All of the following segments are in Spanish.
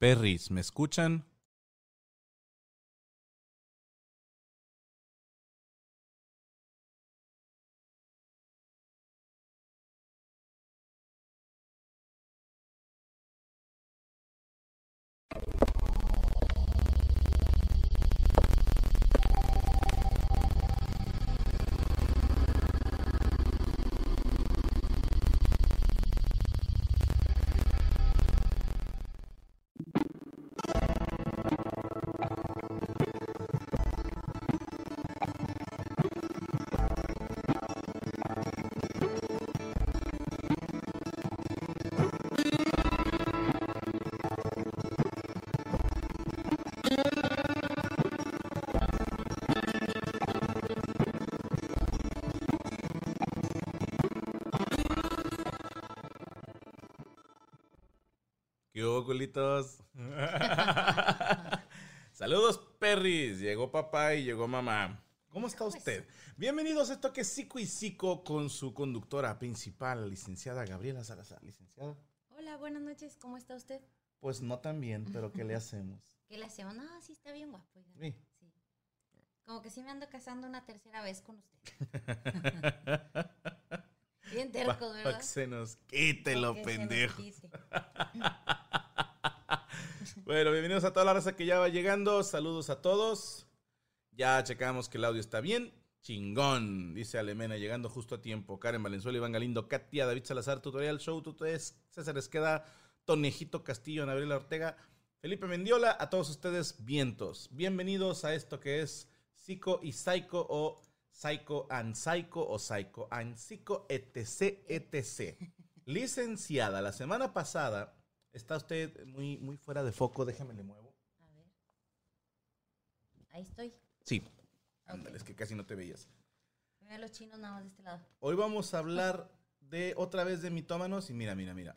Perris, ¿me escuchan? ¿Qué hubo, culitos? Saludos, perris. Llegó papá y llegó mamá. ¿Cómo está usted? Bienvenidos a esto que es Psico y Psico con su conductora principal, licenciada Gabriela Salazar. Licenciada. Hola, buenas noches, ¿cómo está usted? Pues no tan bien, pero ¿qué le hacemos? ¿Qué le hacemos? No, sí está bien guapo. Sí. Sí. Como que sí me ando casando una tercera vez con usted. Bien terco, ¿verdad? pa' que se nos quite lo Pa' que se nos pendejo. Bueno, bienvenidos a toda la raza que ya va llegando. Saludos a todos. Ya checamos que el audio está bien. Chingón, dice Alemena, llegando justo a tiempo. Karen Valenzuela, Iván Galindo, Katia, David Salazar, Tutorial Show, Tutoriales, César Esqueda, Tonejito Castillo, Gabriela Ortega, Felipe Mendiola, a todos ustedes, vientos. Bienvenidos a esto que es Psico y Psycho o Psycho and Psycho o Psycho and Psycho, etc, etc. Licenciada, la semana pasada está usted muy, muy fuera de foco, déjame le muevo. A ver. Ahí estoy. Sí, ándale, es que casi no te veías. Mira los chinos nada más de este lado. Hoy vamos a hablar de otra vez de mitómanos y mira, mira, mira.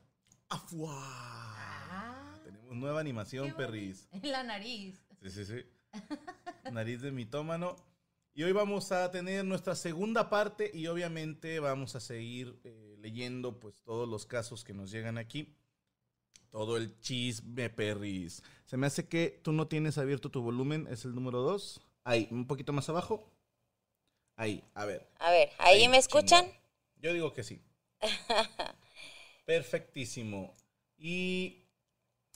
¡Afuá! Ah, Tenemos nueva animación, perris. En la nariz. Sí, sí, sí. Nariz de mitómano. Y hoy vamos a tener nuestra segunda parte y obviamente vamos a seguir eh, leyendo pues todos los casos que nos llegan aquí. Todo el chisme, perris. Se me hace que tú no tienes abierto tu volumen, es el número 2. Ahí, un poquito más abajo. Ahí, a ver. A ver, ¿ahí Ahí, me escuchan? Yo digo que sí. Perfectísimo. Y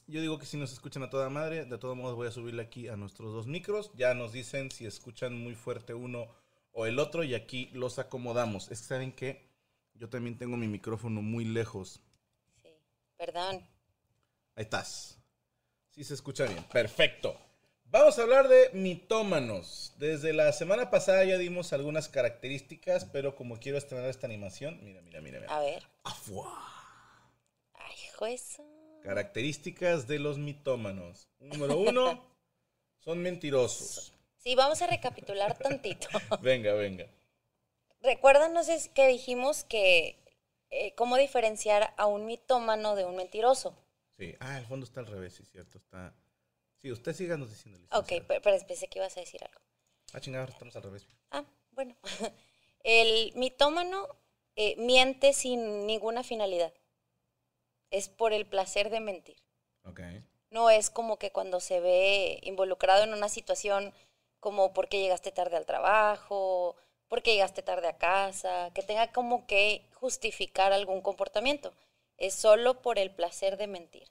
yo digo que si nos escuchan a toda madre, de todos modos voy a subirle aquí a nuestros dos micros. Ya nos dicen si escuchan muy fuerte uno o el otro y aquí los acomodamos. Es que saben que yo también tengo mi micrófono muy lejos. Sí. Perdón. Ahí estás. Sí se escucha bien. Perfecto. Vamos a hablar de mitómanos. Desde la semana pasada ya dimos algunas características, pero como quiero estrenar esta animación, mira, mira, mira, mira. A ver. Afuá. Ay, eso. Características de los mitómanos. Número uno, son mentirosos. Sí, vamos a recapitular tantito. Venga, venga. Recuerdan, no sé que dijimos que eh, cómo diferenciar a un mitómano de un mentiroso. Sí. Ah, el fondo está al revés, sí, cierto. Está. Sí, usted síganos diciendo. Ok, pero pensé que ibas a decir algo. Ah, chingada, estamos al revés. Ah, bueno. El mitómano eh, miente sin ninguna finalidad. Es por el placer de mentir. Ok. No es como que cuando se ve involucrado en una situación como porque llegaste tarde al trabajo, porque llegaste tarde a casa, que tenga como que justificar algún comportamiento. Es solo por el placer de mentir.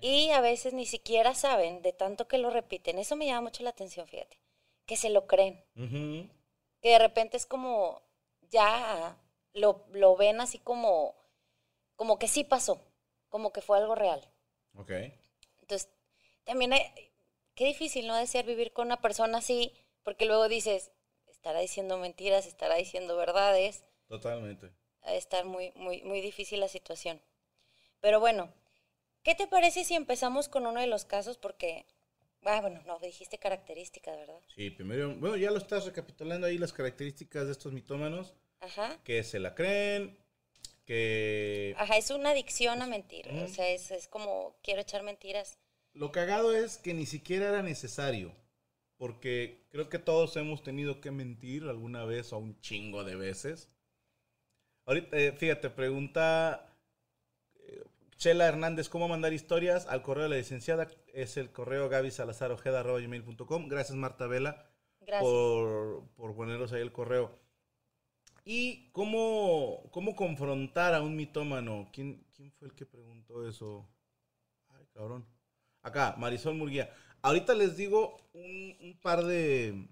Y a veces ni siquiera saben de tanto que lo repiten. Eso me llama mucho la atención, fíjate. Que se lo creen. Que de repente es como, ya lo, lo ven así como, como que sí pasó, como que fue algo real. Ok. Entonces, también hay- qué difícil, ¿no? De ser vivir con una persona así, porque luego dices, estará diciendo mentiras, estará diciendo verdades, Totalmente. De estar muy, muy, muy difícil la situación. Pero bueno, ¿qué te parece si empezamos con uno de los casos? Porque, ah, bueno, no, dijiste características, ¿verdad? Sí, primero, bueno, ya lo estás recapitulando ahí las características de estos mitómanos, Ajá. que se la creen, que Ajá, es una adicción a mentir. O Ujú. sea, es, es como, quiero echar mentiras. lo cagado es que ni siquiera era necesario, porque creo que todos hemos tenido que mentir alguna vez o un chingo de veces. Ahorita, eh, fíjate, pregunta eh, Chela Hernández, ¿cómo mandar historias? Al correo de la licenciada es el correo gabisalazarojeda.gmail.com. Gracias Marta Vela. Gracias. por, por poneros ahí el correo. ¿Y cómo, cómo confrontar a un mitómano? ¿Quién, ¿Quién fue el que preguntó eso? Ay, cabrón. Acá, Marisol Murguía. Ahorita les digo un, un par de,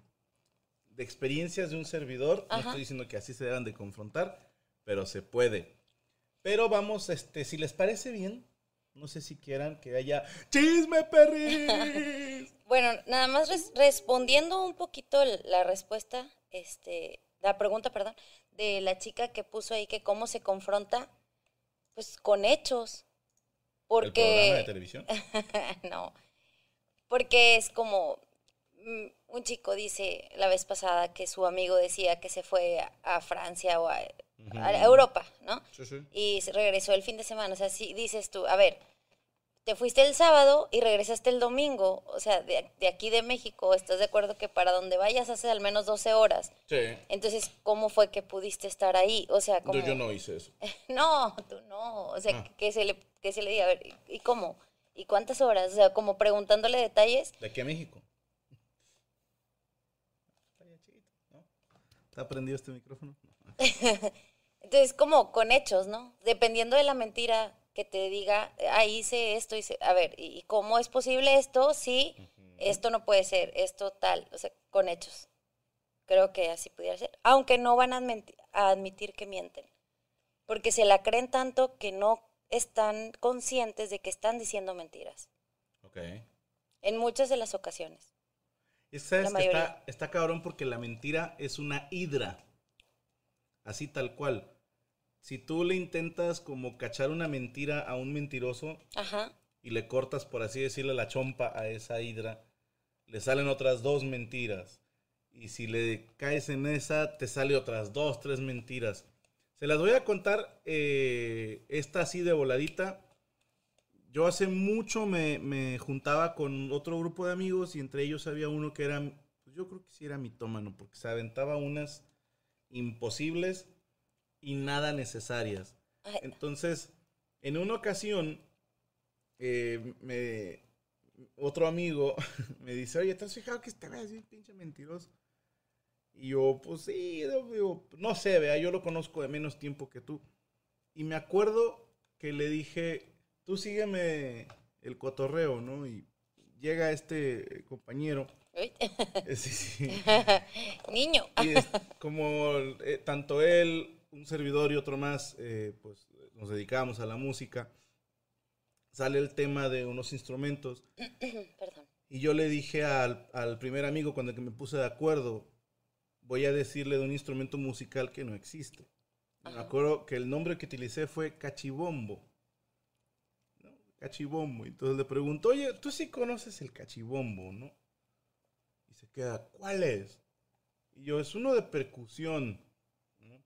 de experiencias de un servidor. No Ajá. estoy diciendo que así se deban de confrontar, pero se puede. Pero vamos, este, si les parece bien, no sé si quieran que haya chisme perris. Bueno, nada más res- respondiendo un poquito la respuesta, este, la pregunta, perdón, de la chica que puso ahí que cómo se confronta, pues con hechos. ¿El programa de Porque, televisión? no, porque es como, un chico dice la vez pasada que su amigo decía que se fue a, a Francia o a, a Europa, ¿no? Sí, sí. y regresó el fin de semana. O sea, si dices tú, a ver, te fuiste el sábado y regresaste el domingo, o sea, de, de aquí de México, ¿estás de acuerdo que para donde vayas hace al menos 12 horas? Sí. Entonces, ¿cómo fue que pudiste estar ahí? O sea, como... Yo, yo no hice eso. No, tú no. O sea, Ah. que, se le, que se le diga, a ver, ¿y- ¿y cómo? ¿Y cuántas horas? O sea, como preguntándole detalles. De aquí a México. Está ya chiquito, ¿no? ¿Está prendido este micrófono? Entonces, como con hechos, ¿no? Dependiendo de la mentira que te diga, ah, hice esto, hice, a ver, ¿y cómo es posible esto? Sí, esto no puede ser, esto tal, o sea, con hechos. Creo que así pudiera ser. Aunque no van a, admiti- a admitir que mienten. Porque se la creen tanto que no están conscientes de que están diciendo mentiras. Ok. En muchas de las ocasiones. Y sabes que está, está cabrón porque la mentira es una hidra. Así tal cual. Si tú le intentas como cachar una mentira a un mentiroso Ajá. y le cortas, por así decirle, la chompa a esa hidra, le salen otras dos mentiras. Y si le caes en esa, te sale otras dos, tres mentiras. Se las voy a contar eh, esta así de voladita. Yo hace mucho me, me juntaba con otro grupo de amigos y entre ellos había uno que era, pues yo creo que sí era mitómano, porque se aventaba unas imposibles y nada necesarias. Entonces, en una ocasión, eh, me, otro amigo me dice, oye, ¿te has fijado que este es bien pinche mentiroso? Y yo, pues sí, digo, no sé, vea, yo lo conozco de menos tiempo que tú. Y me acuerdo que le dije, tú sígueme el cotorreo, ¿no? Y llega este compañero. sí, sí. Niño. Y es como eh, tanto él, un servidor y otro más, eh, pues nos dedicábamos a la música. Sale el tema de unos instrumentos. Perdón. Y yo le dije al, al primer amigo cuando que me puse de acuerdo, voy a decirle de un instrumento musical que no existe. Me Ajá. acuerdo que el nombre que utilicé fue cachibombo. Cachibombo. Entonces le pregunto, oye, tú sí conoces el cachibombo, ¿no? Y se queda, ¿cuál es? Y yo, es uno de percusión. ¿no?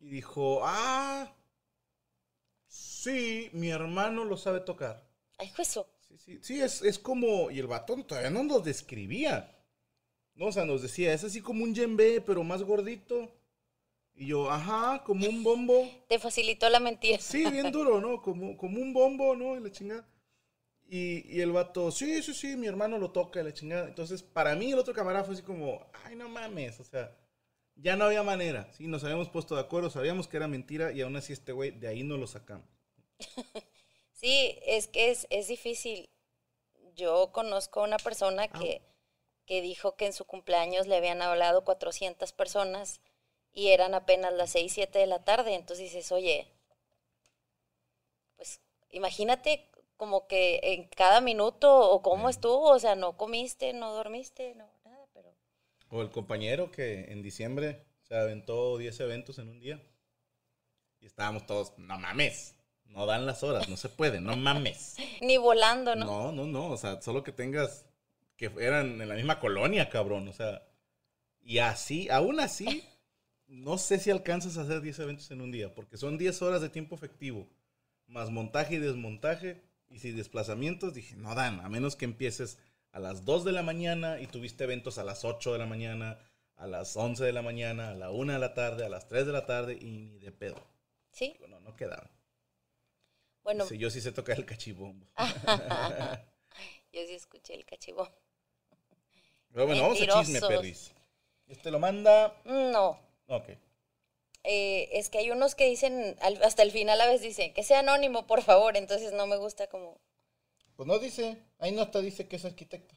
Y dijo, ah, sí, mi hermano lo sabe tocar. Ay, juezo. Sí, sí, sí, es, es como, y el batón todavía no nos describía. No, o sea, nos decía, es así como un yembe, pero más gordito. Y yo, ajá, como un bombo. Te facilitó la mentira. Sí, bien duro, ¿no? Como, como un bombo, ¿no? Y la chingada. Y, y el vato, sí, sí, sí, mi hermano lo toca, y la chingada. Entonces, para mí, el otro camarada fue así como, ay, no mames, o sea, ya no había manera. Sí, nos habíamos puesto de acuerdo, sabíamos que era mentira, y aún así este güey, de ahí no lo sacamos. Sí, es que es, es difícil. Yo conozco a una persona que, que dijo que en su cumpleaños le habían hablado 400 personas y eran apenas las 6, 7 de la tarde. Entonces dices, oye, pues imagínate como que en cada minuto o cómo estuvo, o sea, no comiste, no dormiste, no, nada, pero... O el compañero que en diciembre se aventó 10 eventos en un día. Y estábamos todos, no mames, no dan las horas, no se puede, no mames. Ni volando, ¿no? No, no, no, o sea, solo que tengas, que eran en la misma colonia, cabrón, o sea, y así, aún así, no sé si alcanzas a hacer 10 eventos en un día, porque son 10 horas de tiempo efectivo, más montaje y desmontaje, y si desplazamientos, dije, no dan, a menos que empieces a las 2 de la mañana y tuviste eventos a las 8 de la mañana, a las 11 de la mañana, a la 1 de la tarde, a las 3 de la tarde, y ni de pedo. Sí, Digo, no, no quedaban. bueno, Dice, yo sí sé tocar el cachibombo. yo sí escuché el cachibón. Pero bueno, vamos a chisme, Mentirosos. perris. Este lo manda. No, Ok. eh, es que hay unos que dicen, al- hasta el final a veces dicen, que sea anónimo, por favor, entonces no me gusta como... Pues no dice, ahí no está, dice que es arquitecta.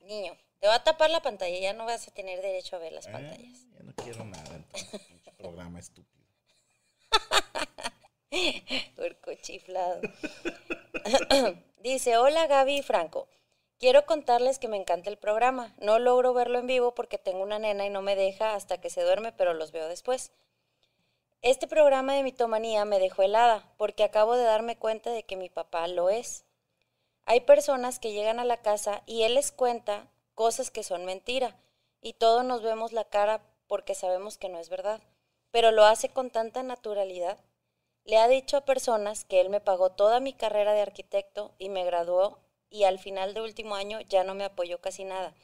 Niño, te va a tapar la pantalla, ya no vas a tener derecho a ver las Ah, pantallas. ya no quiero nada entonces, pinche programa estúpido. Puerco chiflado. Dice, hola Gaby y Franco. Quiero contarles que me encanta el programa. No logro verlo en vivo porque tengo una nena y no me deja hasta que se duerme, pero los veo después. Este programa de mitomanía me dejó helada porque acabo de darme cuenta de que mi papá lo es. Hay personas que llegan a la casa y él les cuenta cosas que son mentira y todos nos vemos la cara porque sabemos que no es verdad, pero lo hace con tanta naturalidad. Le ha dicho a personas que él me pagó toda mi carrera de arquitecto y me graduó y al final de último año ya no me apoyó casi nada.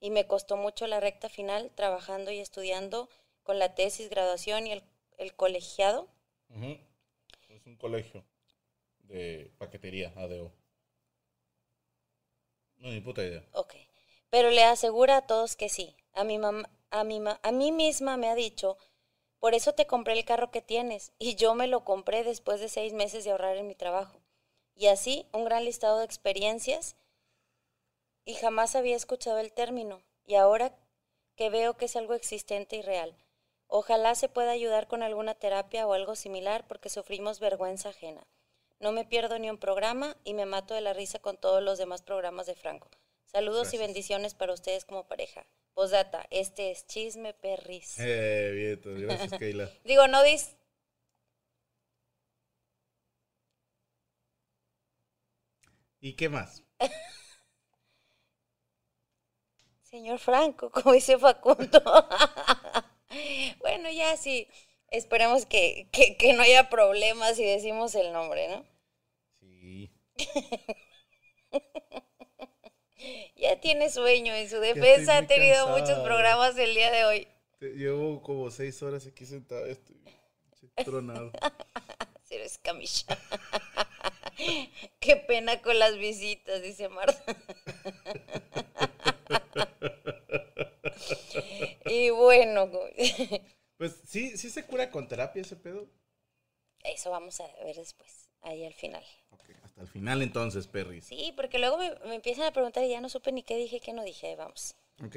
Y me costó mucho la recta final trabajando y estudiando con la tesis, graduación y el, el colegiado. Es un colegio de paquetería, ADO. No, ni puta idea. Ok. Pero le asegura a todos que sí. A mi mamá, a mi ma- a mí misma me ha dicho, por eso te compré el carro que tienes. Y yo me lo compré después de seis meses de ahorrar en mi trabajo. Y así, un gran listado de experiencias. Y jamás había escuchado el término. Y ahora que veo que es algo existente y real. Ojalá se pueda ayudar con alguna terapia o algo similar porque sufrimos vergüenza ajena. No me pierdo ni un programa y me mato de la risa con todos los demás programas de Franco. Saludos y bendiciones para ustedes como pareja. Posdata, este es Chisme Perris. Eh, Vieto, gracias, Keila. Digo, no dis... ¿Y qué más? Señor Franco, como dice Facundo. bueno, ya sí. Esperemos que, que, que no haya problemas si decimos el nombre, ¿no? Sí. Ya tiene sueño. En su defensa ha tenido muchos programas el día de hoy. Llevo como seis horas aquí sentado. Estoy tronado. Cero escamilla. Qué pena con las visitas, dice Marta. y bueno, Pues sí, sí se cura con terapia ese pedo. eso vamos a ver después, ahí al final. Ok, hasta el final entonces, perris. Sí, porque luego me, me empiezan a preguntar y ya no supe ni qué dije, qué no dije. Ahí Vamos. Ok.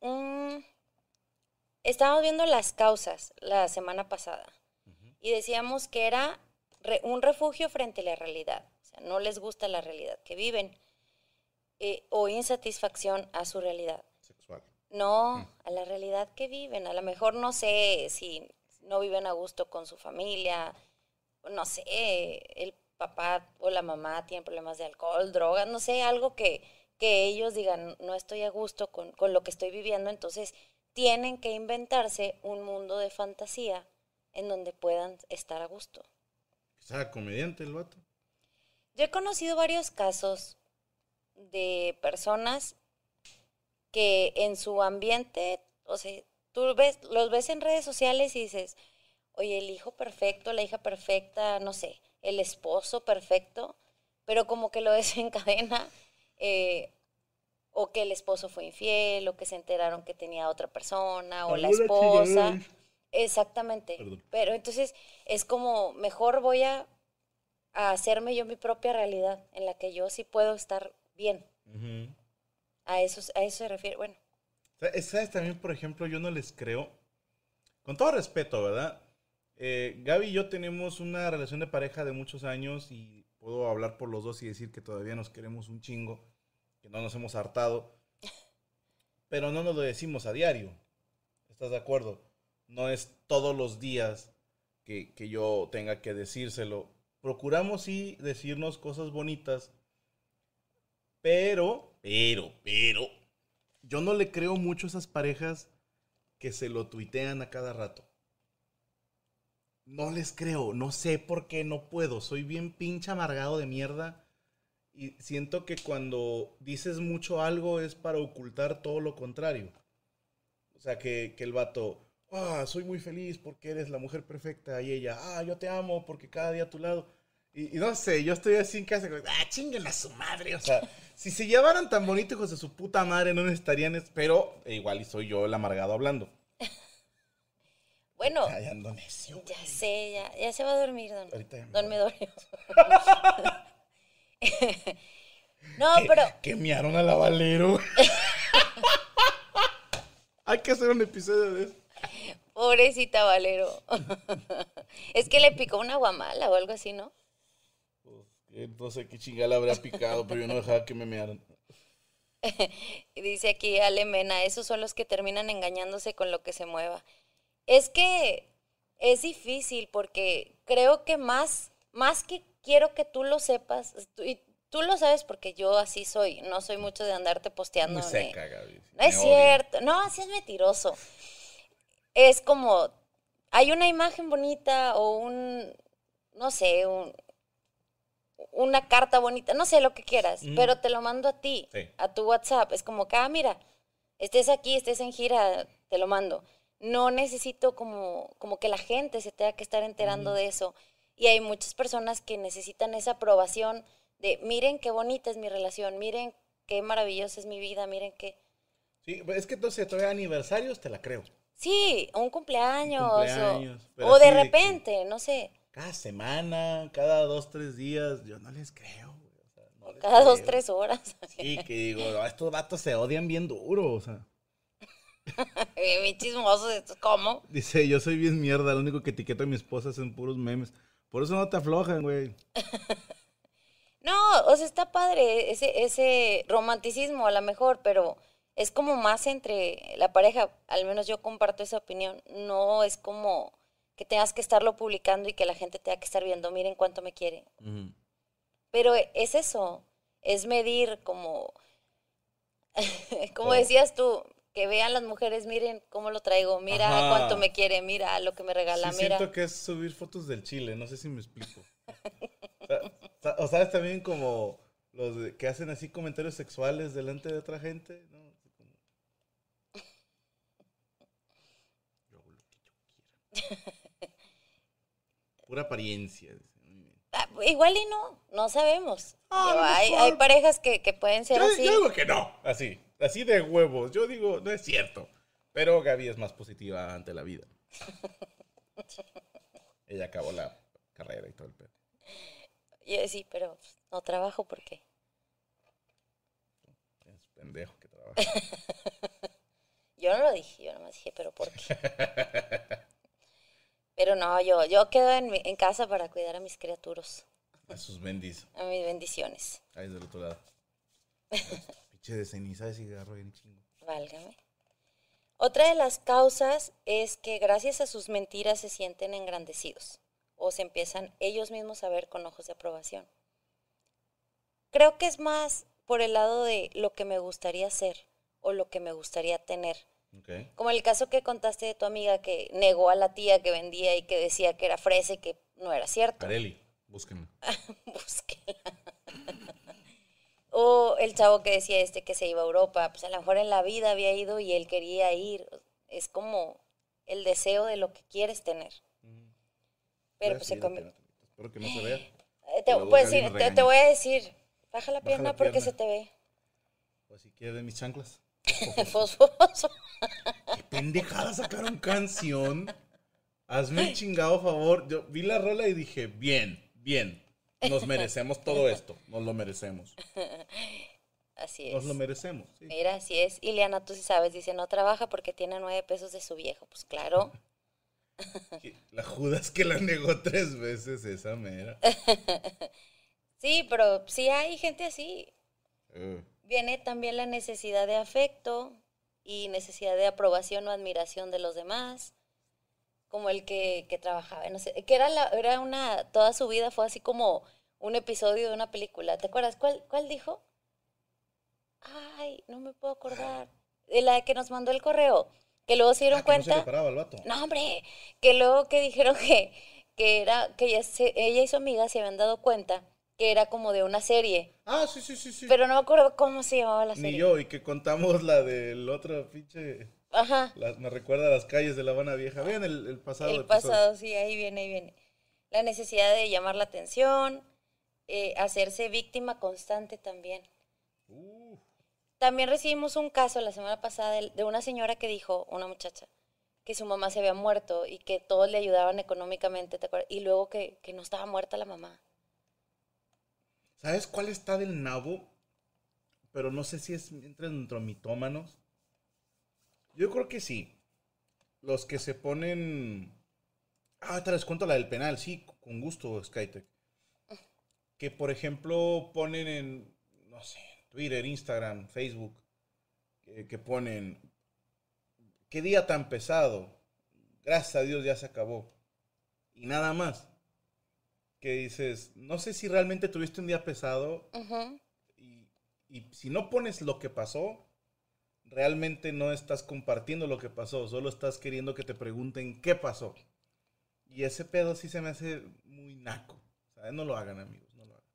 Mm, estábamos viendo las causas la semana pasada y decíamos que era re- un refugio frente a la realidad. O sea, no les gusta la realidad que viven eh, o insatisfacción a su realidad. Sexual. No, a la realidad que viven. A lo mejor no sé si no viven a gusto con su familia, no sé, el papá o la mamá tienen problemas de alcohol, drogas, no sé, algo que, que ellos digan, no estoy a gusto con, con lo que estoy viviendo, entonces tienen que inventarse un mundo de fantasía en donde puedan estar a gusto. Sea comediante el vato. Yo he conocido varios casos de personas que en su ambiente, o sea, tú ves, los ves en redes sociales y dices, oye, el hijo perfecto, la hija perfecta, no sé, el esposo perfecto, pero como que lo desencadena, eh, o que el esposo fue infiel, o que se enteraron que tenía otra persona, o la esposa. chingada. Exactamente. Perdón. Pero entonces es como, mejor voy a, a hacerme yo mi propia realidad, en la que yo sí puedo estar bien. A eso, a eso se refiere. Bueno, Sa- ¿Sabes también, por ejemplo, yo no les creo? Con todo respeto, ¿verdad? Eh, Gaby y yo tenemos una relación de pareja de muchos años y puedo hablar por los dos y decir que todavía nos queremos un chingo, que no nos hemos hartado, pero no nos lo decimos a diario. ¿Estás de acuerdo? No es todos los días que, que yo tenga que decírselo. Procuramos sí decirnos cosas bonitas, pero, pero, pero, yo no le creo mucho a esas parejas que se lo tuitean a cada rato. No les creo, no sé por qué no puedo. Soy bien pinche amargado de mierda. Y siento que cuando dices mucho algo es para ocultar todo lo contrario. O sea, que, que el vato, ah, soy muy feliz porque eres la mujer perfecta. Y ella, ah, yo te amo porque cada día a tu lado. Y, y no sé, yo estoy así en casa, como, ah, chinguen a su madre. O sea, si se llevaran tan bonito, hijos de su puta madre, no necesitarían. es- Pero igual y soy yo el amargado hablando. bueno, Ay, ando necio. ya sé, ya, ya se va a dormir, don, Ahorita ya me don. Medorio. no, pero que miaron a la Valero. Hay que hacer un episodio de eso. Pobrecita Valero. es que le picó una guamala o algo así, ¿no? Pues, no sé qué chingada le habría picado, pero yo no dejaba que me mearan. Y dice aquí Ale Mena, esos son los que terminan engañándose con lo que se mueva. Es que es difícil porque creo que más, más que quiero que tú lo sepas, tú, y tú lo sabes porque yo así soy, no soy mucho de andarte posteando. Muy ni- seca, Gaby. No es cierto, no, así es mentiroso. Es como, hay una imagen bonita o un, no sé, un, una carta bonita, no sé lo que quieras, Ujú. pero te lo mando a ti, Sí. a tu WhatsApp. Es como que, ah, mira, estés aquí, estés en gira, te lo mando. No necesito como, como que la gente se tenga que estar enterando de eso. Y hay muchas personas que necesitan esa aprobación de, miren qué bonita es mi relación, miren qué maravillosa es mi vida, miren qué... Sí, es que entonces todavía aniversarios te la creo. Sí, un cumpleaños, o- cumpleaños, o, de repente, no sé, Cada semana, cada dos, tres días, yo no les creo. güey, o sea, no les cada dos, tres horas. Sí, que digo, "No, estos vatos se odian bien duro, o sea. Bien chismosos, ¿cómo? Dice, yo soy bien mierda, lo único que etiqueto a mi esposa es en puros memes. Por eso no te aflojan, güey. No, o sea, está padre ese, ese romanticismo a lo mejor, pero es como más entre la pareja, al menos yo comparto esa opinión, no es como que tengas que estarlo publicando y que la gente tenga que estar viendo, miren cuánto me quiere. Pero es eso, es medir como, como Oh. decías tú, que vean las mujeres, miren cómo lo traigo, mira Ajá. cuánto me quiere, mira lo que me regala, sí, mira. siento que es subir fotos del chile, no sé si me explico. o, sea, o sabes también como los que hacen así comentarios sexuales delante de otra gente, ¿no? Así como, Yo hago lo que yo quiera. Pura apariencia. Ah, igual y no, no sabemos. Ah, hay, hay parejas que, que pueden ser Yo, así. yo digo que no, así, así de huevos. Yo digo, no es cierto. Pero Gaby es más positiva ante la vida. Ella acabó la carrera y todo el pedo. Sí, pero pues, no trabajo porque. Es pendejo que trabaja. Yo no lo dije, yo nomás dije, pero ¿por qué? Pero no, yo, yo quedo en, mi- en casa para cuidar a mis criaturas, A sus bendis. a mis bendiciones. Ahí del otro lado. Pinche de ceniza de cigarro bien chingo. Válgame. Otra de las causas es que gracias a sus mentiras se sienten engrandecidos o se empiezan ellos mismos a ver con ojos de aprobación. Creo que es más por el lado de lo que me gustaría ser o lo que me gustaría tener. Como el caso que contaste de tu amiga que negó a la tía que vendía y que decía que era fresa y que no era cierto. Carelli, búsquenla. Búsquela. O el chavo que decía este que se iba a Europa, pues a lo mejor en la vida había ido y él quería ir. Es como el deseo de lo que quieres tener. Pero pues se convierte. Espero que no se vea. Eh, Te, pues, sí, voy a decir, baja la Baja pierna la porque pierna. se te ve. O si quieres mis chanclas. Fosfoso. Qué pendejada sacaron canción. Hazme el chingado favor. Yo vi la rola y dije, bien, bien. Nos merecemos todo esto. Nos lo merecemos. Así es. Nos lo merecemos. sí. Mira, así es. Ileana, tú sí sabes, dice, no trabaja porque tiene nueve pesos de su viejo. Pues claro. La Judas que la negó tres veces, esa mera. Sí, pero sí hay gente así. Eh, Viene también la necesidad de afecto y necesidad de aprobación o admiración de los demás. Como el que, que trabajaba, no sé, que era, la, era una, toda su vida fue así como un episodio de una película. ¿Te acuerdas? ¿Cuál, cuál dijo? Ay, no me puedo acordar. De la que nos mandó el correo. Que luego se dieron ah, que no se cuenta. le paraba el vato. No, hombre, que luego que dijeron que, que era, que ella, se- ella y su amiga se habían dado cuenta que era como de una serie. Ah, sí, sí, sí, sí. Pero no me acuerdo cómo se llamaba la serie. Ni yo, y que contamos la del otro pinche. Ajá. la- me recuerda a las calles de La Habana Vieja. Vean el, el pasado. El episodio. pasado, sí, ahí viene, ahí viene. La necesidad de llamar la atención, eh, hacerse víctima constante también. Uh, También recibimos un caso la semana pasada de, de una señora que dijo, una muchacha, que su mamá se había muerto y que todos le ayudaban económicamente, ¿te acuerdas? Y luego que, que no estaba muerta la mamá. ¿Sabes cuál está del nabo? Pero no sé si es entre entre mitómanos. Yo creo que sí. Los que se ponen. Ah, ahorita les cuento la del penal, sí, con gusto, Skytech. Que por ejemplo ponen en, no sé, Twitter, Instagram, Facebook, que, que ponen. ¿Qué día tan pesado? Gracias a Dios ya se acabó. Y nada más. Que dices, no sé si realmente tuviste un día pesado y, y si no pones lo que pasó, realmente no estás compartiendo lo que pasó, solo estás queriendo que te pregunten qué pasó. Y ese pedo sí se me hace muy naco. ¿sabes? No lo hagan, amigos, no lo hagan.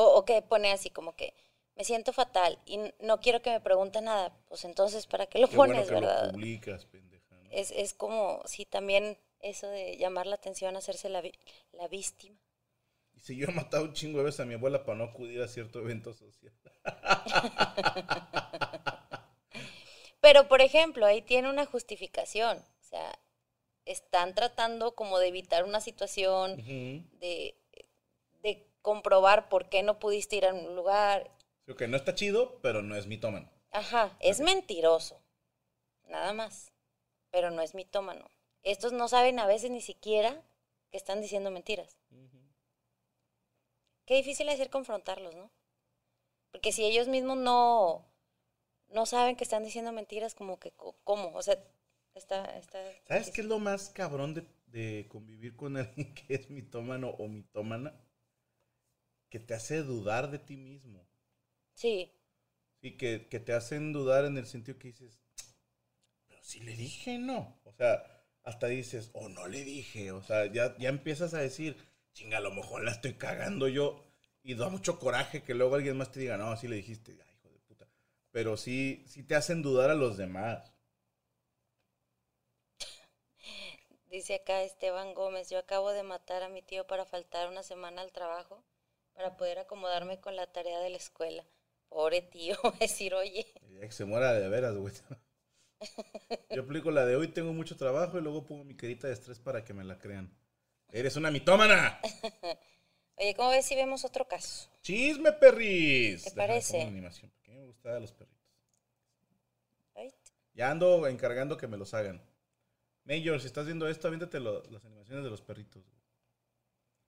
O, o que pone así como que me siento fatal y no quiero que me pregunte nada. Pues entonces, ¿para qué lo Qué pones, bueno que verdad? lo publicas, pendeja. ¿no? Es, es como, sí, también eso de llamar la atención, hacerse la, vi- la víctima. Y si yo he matado un chingo de veces a mi abuela para no acudir a cierto evento social. Pero, por ejemplo, ahí tiene una justificación. O sea, están tratando como de evitar una situación, de, de comprobar por qué no pudiste ir a un lugar. Sí, ok, no está chido, pero no es mitómano. Ajá, es mentiroso. Nada más. Pero no es mitómano. Estos no saben a veces ni siquiera que están diciendo mentiras. Qué difícil es ser confrontarlos, ¿no? Porque si ellos mismos no, no saben que están diciendo mentiras, como que, ¿cómo? O sea, está... está ¿Sabes qué es lo más cabrón de, de convivir con alguien que es mitómano o mitómana? Que te hace dudar de ti mismo. Sí, Sí, que, que te hacen dudar en el sentido que dices, pero si le dije no. O sea, hasta dices, o no le dije. O sea, ya, ya empiezas a decir, chinga, a lo mejor la estoy cagando yo. Y da mucho coraje que luego alguien más te diga, no, así le dijiste, ay, hijo de puta. Pero sí, sí te hacen dudar a los demás. dice acá Esteban Gómez, yo acabo de matar a mi tío para faltar una semana al trabajo para poder acomodarme con la tarea de la escuela. Pobre tío, decir, oye, que se muera de veras, güey. Yo aplico la de hoy tengo mucho trabajo y luego pongo mi carita de estrés para que me la crean. Eres una mitómana. oye, ¿cómo ves si vemos otro caso? Chisme, perris. ¿Te Déjame parece? animación, porque a mí me gustan los perritos. Right? Ya ando encargando que me los hagan. Major, si estás viendo esto, aviéntate lo- las animaciones de los perritos.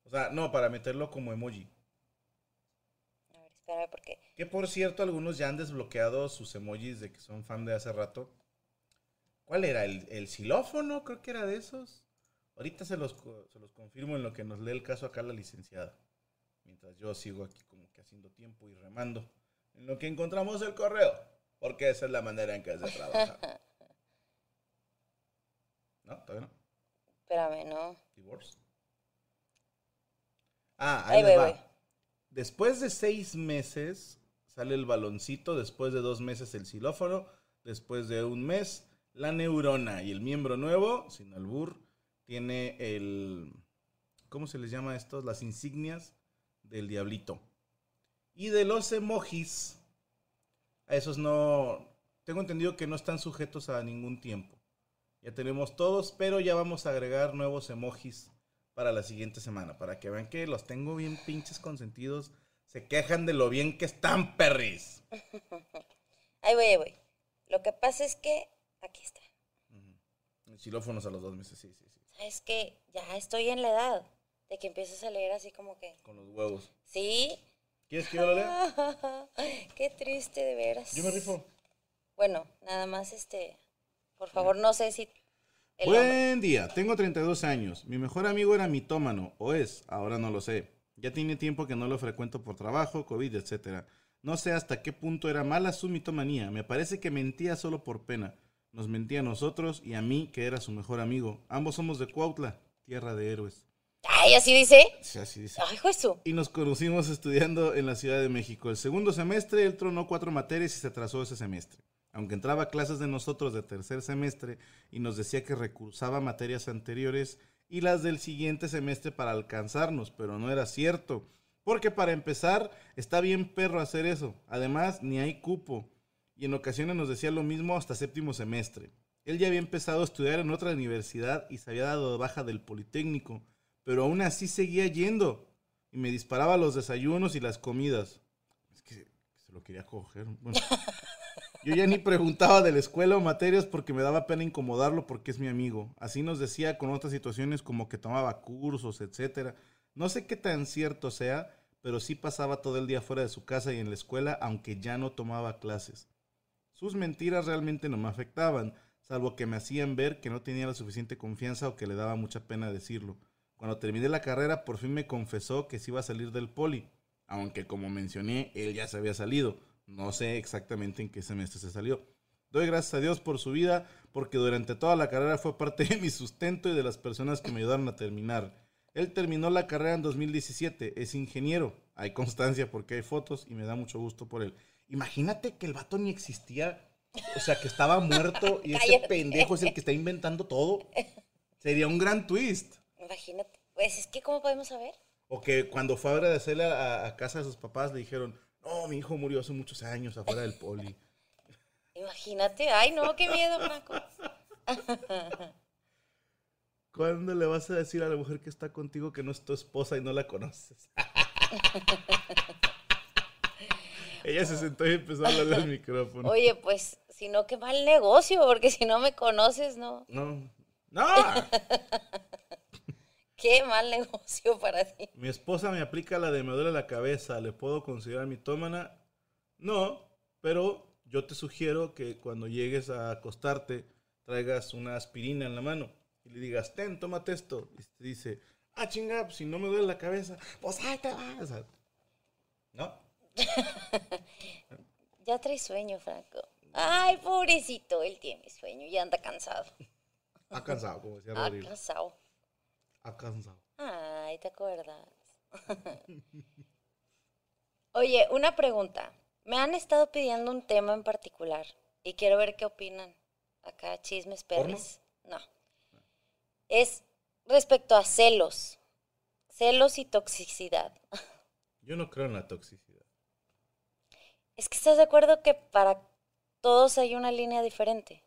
O sea, no, para meterlo como emoji. A ver, espérame porque... Que por cierto, algunos ya han desbloqueado sus emojis de que son fan de hace rato. ¿Cuál era? ¿El, el xilófono? Creo que era de esos. Ahorita se los, se los confirmo en lo que nos lee el caso acá la licenciada. Mientras yo sigo aquí como que haciendo tiempo y remando. En lo que encontramos el correo. Porque esa es la manera en que se trabaja. ¿No? ¿Todavía no? Espérame, ¿no? Divorce. Ah, ahí, Ahí les voy, va. voy. Después de seis meses sale el baloncito, después de dos meses el xilófono, después de un mes la neurona y el miembro nuevo, sin albur, tiene el, ¿cómo se les llama a estos? Las insignias del diablito. Y de los emojis, a esos no, tengo entendido que no están sujetos a ningún tiempo. Ya tenemos todos, pero ya vamos a agregar nuevos emojis para la siguiente semana, para que vean que los tengo bien pinches consentidos. Se quejan de lo bien que están, perris. Ahí voy, ahí voy. Lo que pasa es que, aquí está. Xilófonos a los dos meses, sí, sí, sí. Sabes que ya estoy en la edad de que empieces a leer así como que. Con los huevos. Sí. ¿Quieres que yo lo lea? Qué triste, de veras. Yo me rifo. Bueno, nada más este. Por favor, no sé si. Buen día, tengo 32 años. Mi mejor amigo era mitómano, o es, ahora no lo sé. Ya tiene tiempo que no lo frecuento por trabajo, COVID, etc. No sé hasta qué punto era mala su mitomanía. Me parece que mentía solo por pena. Nos mentía a nosotros y a mí, que era su mejor amigo. Ambos somos de Cuautla, tierra de héroes. Ay, así dice. Sí, así dice. Ay, Jesús. Y nos conocimos estudiando en la Ciudad de México. El segundo semestre él tronó cuatro materias y se atrasó ese semestre. Aunque entraba a clases de nosotros de tercer semestre y nos decía que recursaba materias anteriores y las del siguiente semestre para alcanzarnos, pero no era cierto. Porque para empezar, está bien perro hacer eso. Además, ni hay cupo. Y en ocasiones nos decía lo mismo hasta séptimo semestre. Él ya había empezado a estudiar en otra universidad y se había dado de baja del Politécnico, pero aún así seguía yendo y me disparaba los desayunos y las comidas. Es que se lo quería coger. Bueno, yo ya ni preguntaba de la escuela o materias porque me daba pena incomodarlo porque es mi amigo. Así nos decía con otras situaciones como que tomaba cursos, etcétera. No sé qué tan cierto sea, pero sí pasaba todo el día fuera de su casa y en la escuela, aunque ya no tomaba clases. Sus mentiras realmente no me afectaban, salvo que me hacían ver que no tenía la suficiente confianza o que le daba mucha pena decirlo. Cuando terminé la carrera, por fin me confesó que se iba a salir del poli, aunque como mencioné, él ya se había salido. No sé exactamente en qué semestre se salió. Doy gracias a Dios por su vida, porque durante toda la carrera fue parte de mi sustento y de las personas que me ayudaron a terminar. Él terminó la carrera en 2017, es ingeniero. Hay constancia porque hay fotos y me da mucho gusto por él. Imagínate que el vato ni existía, o sea, que estaba muerto y ese pendejo es el que está inventando todo. Sería un gran twist. Imagínate. Pues es que, ¿cómo podemos saber? O que cuando fue a agradecerle a, a casa de sus papás le dijeron, no, mi hijo murió hace muchos años afuera del poli. Imagínate. Ay, no, qué miedo, Franco. ¿Cuándo le vas a decir a la mujer que está contigo que no es tu esposa y no la conoces? Ella se sentó y empezó a hablarle al micrófono. Oye, pues, si no, qué mal negocio, porque si no me conoces, no. No. ¡No! Qué mal negocio para ti. Mi esposa me aplica la de me duele la cabeza. ¿Le puedo considerar mitómana? No, pero yo te sugiero que cuando llegues a acostarte traigas una aspirina en la mano y le digas, ten, tómate esto. Y te dice, ah, chinga, pues, si no me duele la cabeza, pues ahí te vas. ¿No? Ya trae sueño, Franco. Ay, pobrecito, él tiene sueño y anda cansado. Ha cansado, como decía Rodrigo. cansado. Ha cansado. Ay, ¿te acuerdas? Oye, una pregunta. Me han estado pidiendo un tema en particular y quiero ver qué opinan. Acá, chismes perris. No. Es respecto a celos. Celos y toxicidad. Yo no creo en la toxicidad. Es que estás de acuerdo que para todos hay una línea diferente.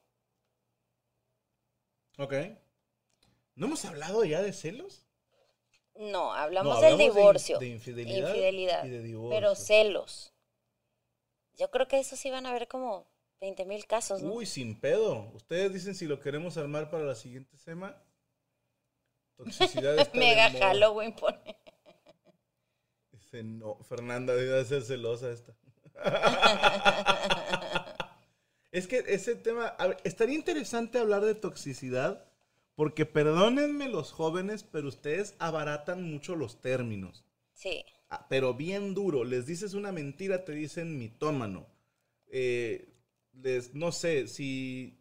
Ok. ¿No hemos hablado ya de celos? No, hablamos, No, del hablamos divorcio. de infidelidad infidelidad, y de divorcio. Pero celos. Yo creo que eso sí van a ver como 20 mil casos, ¿no? Uy, sin pedo. Ustedes dicen si lo queremos armar para la siguiente semana. Toxicidad está Mega. Halloween pone. Dice, no, Fernanda debe ser celosa esta. es que ese tema, a ver, estaría interesante hablar de toxicidad, porque perdónenme los jóvenes, pero ustedes abaratan mucho los términos. Sí. Ah, pero bien duro. Les dices una mentira, te dicen mitómano. Eh, les, no sé, si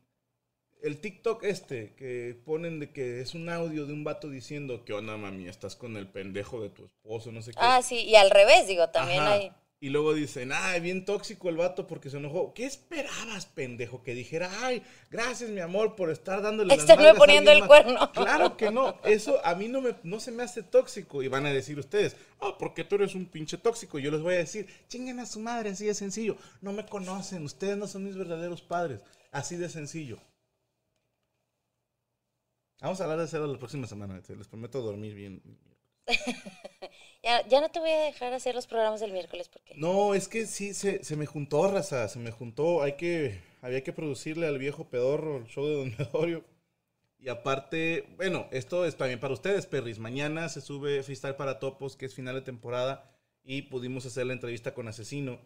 el TikTok este que ponen de que es un audio de un vato diciendo, ¿qué onda, mami? Estás con el pendejo de tu esposo, no sé qué. Ah, sí, y al revés, digo, también Ajá. hay. Y luego dicen, ay, bien tóxico el vato porque se enojó. ¿Qué esperabas, pendejo? Que dijera, ay, gracias, mi amor, por estar dándole Estarme poniendo el más". cuerno. Claro que no. Eso a mí no, me, no se me hace tóxico. Y van a decir ustedes, ah, porque tú eres un pinche tóxico. Y yo les voy a decir, chinguen a su madre, así de sencillo. No me conocen, ustedes no son mis verdaderos padres. Así de sencillo. Vamos a hablar de eso la próxima semana. Les prometo dormir bien. Ya, ya no te voy a dejar hacer los programas del miércoles porque No, es que sí, se, se me juntó, raza, se me juntó. Hay que, había que producirle al viejo pedorro el show de Don Medorio. Y aparte, bueno, esto es también para ustedes, perris. Mañana se sube Freestyle para Topos, que es final de temporada, y pudimos hacer la entrevista con Asesino.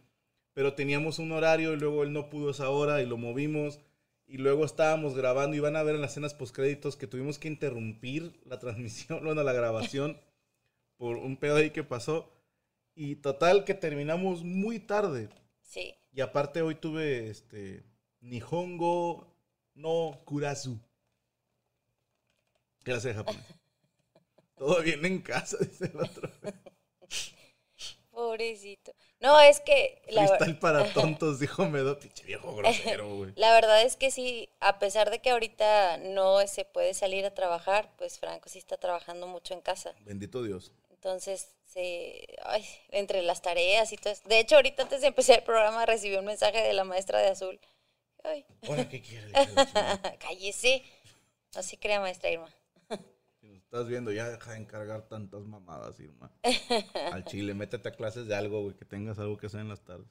Pero teníamos un horario y luego él no pudo esa hora y lo movimos. Y luego estábamos grabando y van a ver en las escenas postcréditos que tuvimos que interrumpir la transmisión, bueno, la grabación por un pedo ahí que pasó. Y total que terminamos muy tarde. sí. Y aparte hoy tuve este Nihongo no Kurasu. Clase de japonés. Todo bien en casa, dice el otro. Pobrecito. No, es que la, Freestyle para tontos, dijo Medo. Pinche viejo grosero, güey. la verdad es que sí, a pesar de que ahorita no se puede salir a trabajar, pues Franco sí está trabajando mucho en casa. Bendito Dios. Entonces, se, ay, entre las tareas y todo eso. De hecho, ahorita antes de empezar el programa recibí un mensaje de la maestra de azul. Ay, ¿Ahora qué quiere? cállese. Así crea maestra Irma. Si nos estás viendo, ya deja de encargar tantas mamadas, Irma. Al chile, métete a clases de algo, güey, que tengas algo que hacer en las tardes.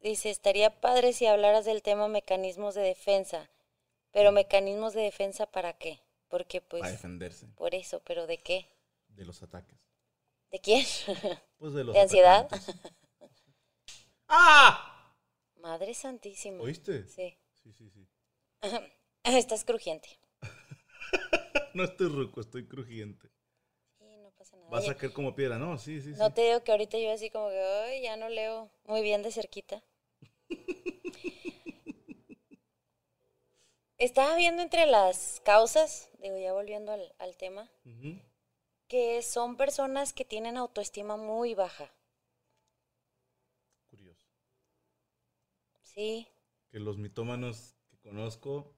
Dice, estaría padre si hablaras del tema mecanismos de defensa. Pero mecanismos de defensa para qué? Porque pues para defenderse por eso, pero ¿de qué? De los ataques. ¿De quién? Pues de los ¿De ansiedad? ¡Ah! Madre santísima. ¿Oíste? Sí. Sí, sí, sí. Estás crujiente. No estoy ruco, estoy crujiente. Sí, no pasa nada. Vas a caer como piedra, ¿no? Sí, sí, sí. No te digo que ahorita yo así como que, ay, ya no leo muy bien de cerquita. Estaba viendo entre las causas, digo, ya volviendo al, al tema, Ujú. Que son personas que tienen autoestima muy baja. Curioso. Sí, Que los mitómanos que conozco,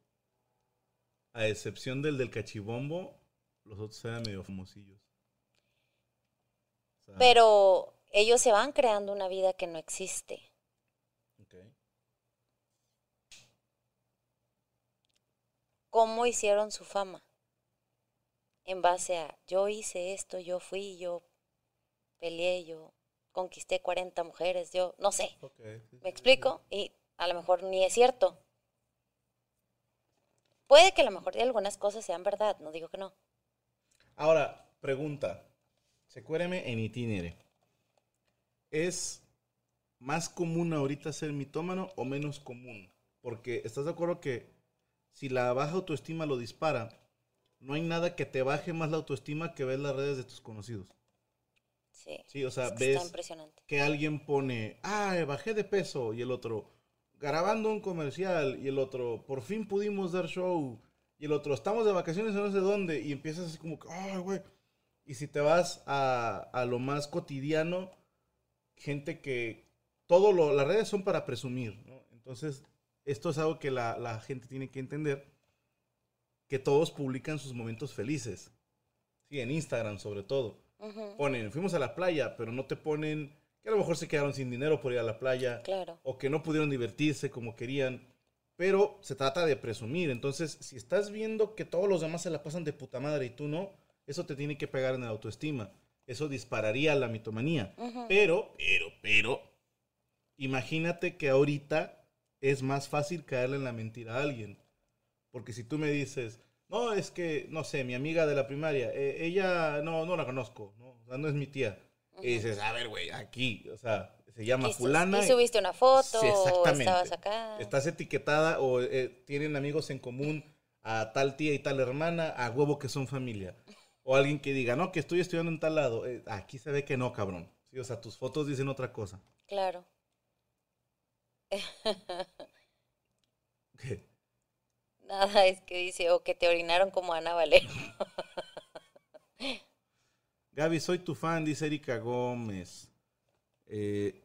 a excepción del del cachibombo, los otros eran medio famosillos. O sea, pero ellos se van creando una vida que no existe. ok. ¿Cómo hicieron su fama? En base a, yo hice esto, yo fui, yo peleé, yo conquisté 40 mujeres, yo no sé. Ok, sí, sí, ¿Me explico? Y a lo mejor ni es cierto. Puede que a lo mejor de algunas cosas sean verdad, no digo que no. Ahora, pregunta. Secuéreme en itinere. ¿Es más común ahorita ser mitómano o menos común? Porque estás de acuerdo que si la baja autoestima lo dispara, no hay nada que te baje más la autoestima que ver las redes de tus conocidos. Sí. Sí, o sea, es que ves impresionante. que alguien pone, ah, bajé de peso, y el otro, grabando un comercial, y el otro, por fin pudimos dar show, y el otro, estamos de vacaciones en no sé dónde, y empiezas así como, ay, güey. Y si te vas a, a lo más cotidiano, gente que todo lo, las redes son para presumir, ¿no? Entonces, esto es algo que la, la gente tiene que entender, que todos publican sus momentos felices. Sí, en Instagram sobre todo ponen, fuimos a la playa, pero no te ponen que a lo mejor se quedaron sin dinero por ir a la playa Claro. o que no pudieron divertirse como querían. Pero se trata de presumir. Entonces, si estás viendo que todos los demás se la pasan de puta madre y tú no, eso te tiene que pegar en la autoestima. Eso dispararía la mitomanía. Pero, pero, pero, imagínate que ahorita es más fácil caerle en la mentira a alguien. Porque si tú me dices, no, es que, no sé, mi amiga de la primaria, eh, ella no, no la conozco, ¿no? O sea, no es mi tía. Y dices, a ver, güey, aquí, o sea, se llama fulana. Y subiste una foto, Sí, o exactamente. estabas acá. Estás etiquetada o eh, tienen amigos en común a tal tía y tal hermana, a huevo que son familia. O alguien que diga, no, que estoy estudiando en tal lado. Eh, aquí se ve que no, cabrón. Sí, o sea, tus fotos dicen otra cosa. Claro. Nada, es que dice, o que te orinaron como Ana Valero. Gaby, soy tu fan, dice Erika Gómez. Eh,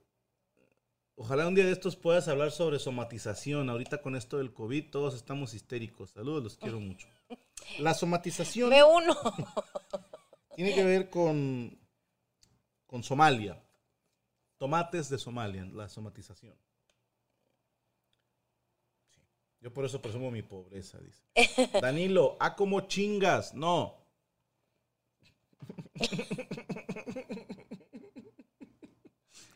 Ojalá un día de estos puedas hablar sobre somatización. Ahorita con esto del COVID todos estamos histéricos. Saludos, los quiero mucho. La somatización Me uno. tiene que ver con, con Somalia. Tomates de Somalia, la somatización. Yo por eso presumo mi pobreza, dice. Danilo, ¿a como chingas? No.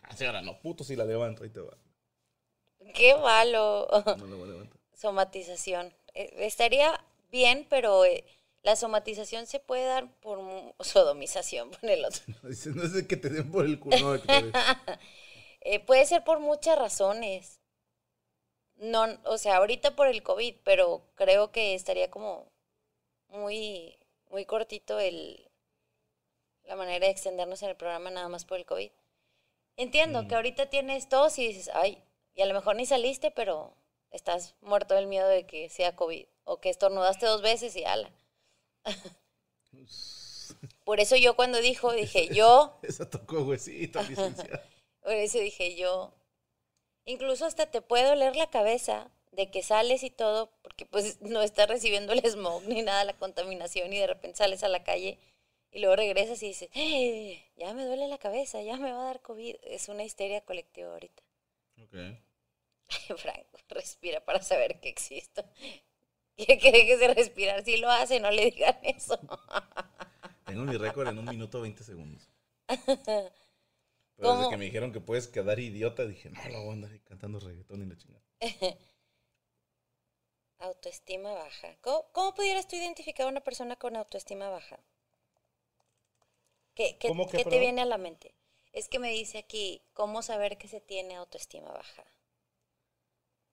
Así ahora no, puto si la levanto, ahí te va. Qué malo. No la voy a levantar. Somatización. Eh, Estaría bien, pero eh, la somatización se puede dar por sodomización, por el otro. Dice, no es de que te den por el culo, no, de que te den. Eh, puede ser por muchas razones. No, o sea, ahorita por el COVID, pero creo que estaría como muy, muy cortito el, la manera de extendernos en el programa nada más por el COVID. Entiendo Mm. que ahorita tienes tos y dices, ay, y a lo mejor ni saliste, pero estás muerto del miedo de que sea COVID. O que estornudaste dos veces y ala. Por eso yo cuando dijo, dije, yo Esa tocó huesito, licenciado. Por eso dije yo, incluso hasta te puede doler la cabeza de que sales y todo, porque pues no estás recibiendo el smog ni nada, la contaminación, y de repente sales a la calle y luego regresas y dices, "Eh, ya me duele la cabeza, ya me va a dar COVID. Es una histeria colectiva ahorita. Ok. Franco, respira para saber que existo. Quiere que dejes de respirar. Si lo hace, no le digan eso. Tengo mi récord en un minuto 20 segundos. Pero desde que me dijeron que puedes quedar idiota, dije, no, la voy a andar ahí cantando reggaetón y la chingada. Autoestima baja. ¿Cómo, cómo pudieras tú identificar a una persona con autoestima baja? ¿Qué, qué- ¿Cómo que, qué te viene a la mente? Es que me dice aquí, ¿cómo saber que se tiene autoestima baja?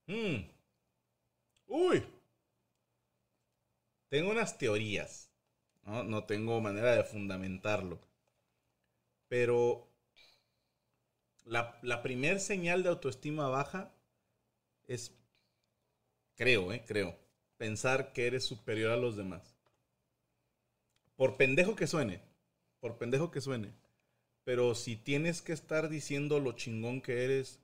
Mm. Uy. Tengo unas teorías. ¿no? no tengo manera de fundamentarlo. Pero la, la primer señal de autoestima baja es, creo, eh, creo, pensar que eres superior a los demás. Por pendejo que suene, por pendejo que suene. Pero si tienes que estar diciendo lo chingón que eres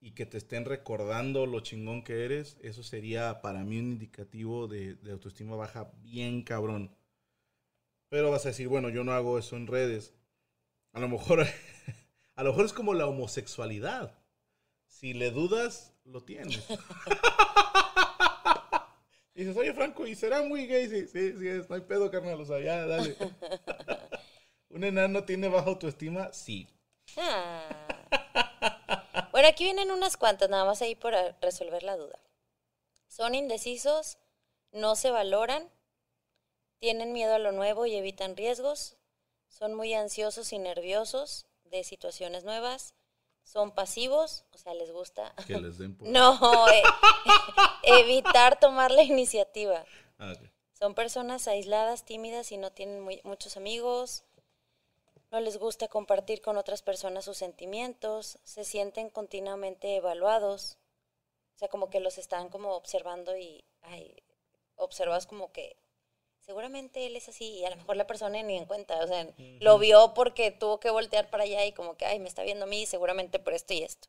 y que te estén recordando lo chingón que eres, eso sería para mí un indicativo de, de autoestima baja bien cabrón. Pero vas a decir, bueno, yo no hago eso en redes. A lo mejor, a lo mejor es como la homosexualidad. Si le dudas, lo tienes. Y dices, oye Franco, ¿y será muy gay? Sí, sí, sí es, no hay pedo, carnal, o sea, ya, dale. ¿Un enano tiene baja autoestima? Sí. Ah. Bueno, aquí vienen unas cuantas, nada más ahí para resolver la duda. Son indecisos, no se valoran, tienen miedo a lo nuevo y evitan riesgos, son muy ansiosos y nerviosos de situaciones nuevas, son pasivos, o sea, les gusta Que les den por... no eh, evitar tomar la iniciativa. Ah, ok. Son personas aisladas, tímidas y no tienen muy- muchos amigos. No les gusta compartir con otras personas sus sentimientos. Se sienten continuamente evaluados. O sea, como que los están como observando y ay, observas como que seguramente él es así y a lo mejor la persona ni en cuenta. O sea, lo vio porque tuvo que voltear para allá y como que, ay, me está viendo a mí seguramente por esto y esto.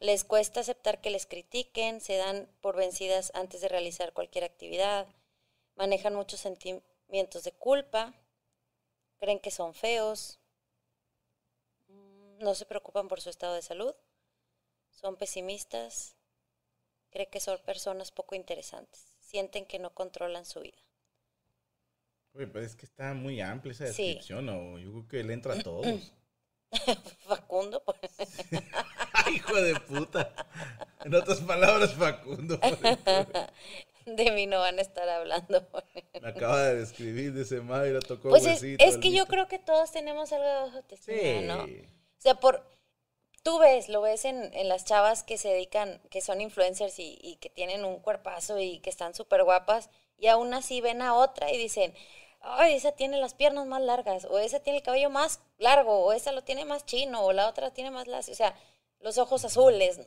Les cuesta aceptar que les critiquen, se dan por vencidas antes de realizar cualquier actividad, manejan muchos sentimientos de culpa, creen que son feos, mm, no se preocupan por su estado de salud, son pesimistas, creen que son personas poco interesantes, sienten que no controlan su vida. Oye, pero es que está muy amplia esa Sí. descripción, ¿no? Yo creo que le entra a todos. Facundo, por- ¡Ay, hijo de puta! En otras palabras, Facundo. de mí no van a estar hablando. Me acaba de describir de ese madre, le tocó Pues es, huesito, es que yo creo que todos tenemos algo de autoestima, Sí. ¿no? O sea, por tú ves, lo ves en, en las chavas que se dedican, que son influencers y, y que tienen un cuerpazo y que están súper guapas, y aún así ven a otra y dicen, ay, esa tiene las piernas más largas, o esa tiene el cabello más largo, o esa lo tiene más chino, o la otra tiene más lacio, o sea, los ojos azules.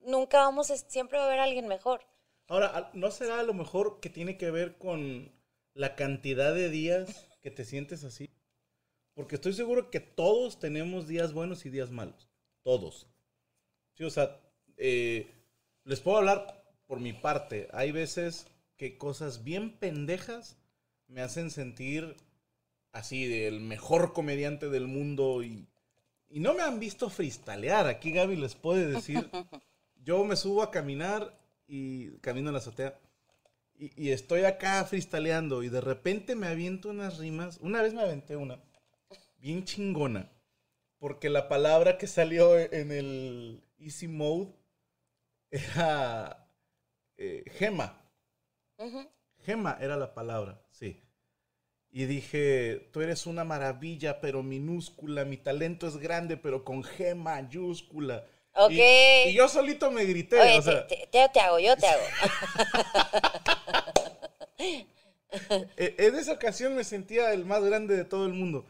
Nunca vamos, a- siempre va a haber alguien mejor. Ahora, ¿a- ¿no será a lo mejor que tiene que ver con la cantidad de días que te sientes así? Porque estoy seguro que todos tenemos días buenos y días malos. Todos. Sí, o sea, eh, les puedo hablar por mi parte. Hay veces que cosas bien pendejas me hacen sentir así del mejor comediante del mundo y, y no me han visto freestalear. Aquí Gaby les puede decir, yo me subo a caminar y camino en la azotea y, y estoy acá freestaleando y de repente me aviento unas rimas. Una vez me aventé una bien chingona porque la palabra que salió en el easy mode era eh, gema. Ujú. Gema era la palabra, sí. Y dije, tú eres una maravilla, pero minúscula. Mi talento es grande, pero con G mayúscula. Ok. Y, y yo solito me grité. Oye, o sea, te, te- te hago, yo te hago. e- en esa ocasión me sentía el más grande de todo el mundo.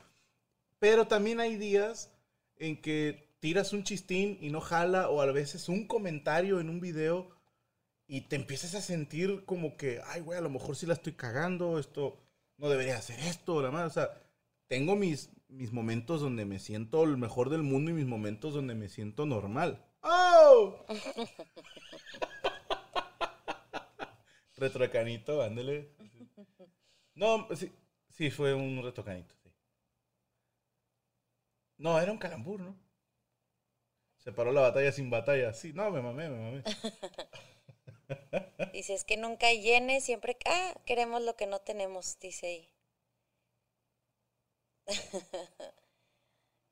Pero también hay días en que tiras un chistín y no jala, o a veces un comentario en un video y te empiezas a sentir como que, ay, güey, a lo mejor sí la estoy cagando, esto no debería hacer esto, la madre. O sea, tengo mis, mis momentos donde me siento el mejor del mundo y mis momentos donde me siento normal. ¡Oh! Retrocanito, ándele. No, sí, sí, fue un retrocanito, sí. No, era un calambur, ¿no? Se paró la batalla sin batalla. Sí, no, me mamé, me mamé. Dice, es que nunca llene, siempre... Ah, queremos lo que no tenemos, dice ahí.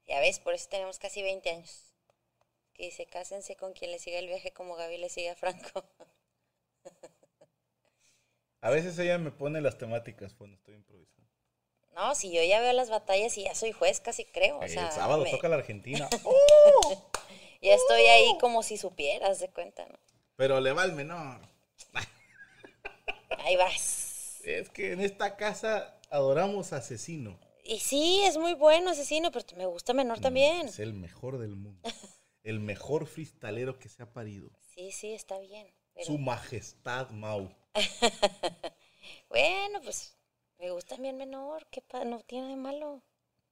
ya ves, por eso tenemos casi 20 años. Que dice, cásense con quien le siga el viaje como Gaby le sigue a Franco. A veces ella me pone las temáticas cuando estoy improvisando. No, si yo ya veo las batallas y ya soy juez, casi creo. O el sábado me- toca la Argentina. ya estoy ahí como si supieras de cuenta, ¿no? Pero le va el menor. Ahí vas. Es que en esta casa adoramos a asesino. Y sí, es muy bueno asesino, pero me gusta menor también. Es el mejor del mundo. El mejor freestalero que se ha parido. Sí, sí, está bien. pero- Su majestad Mau. Bueno, pues me gusta bien menor, ¿qué pa- no tiene de malo.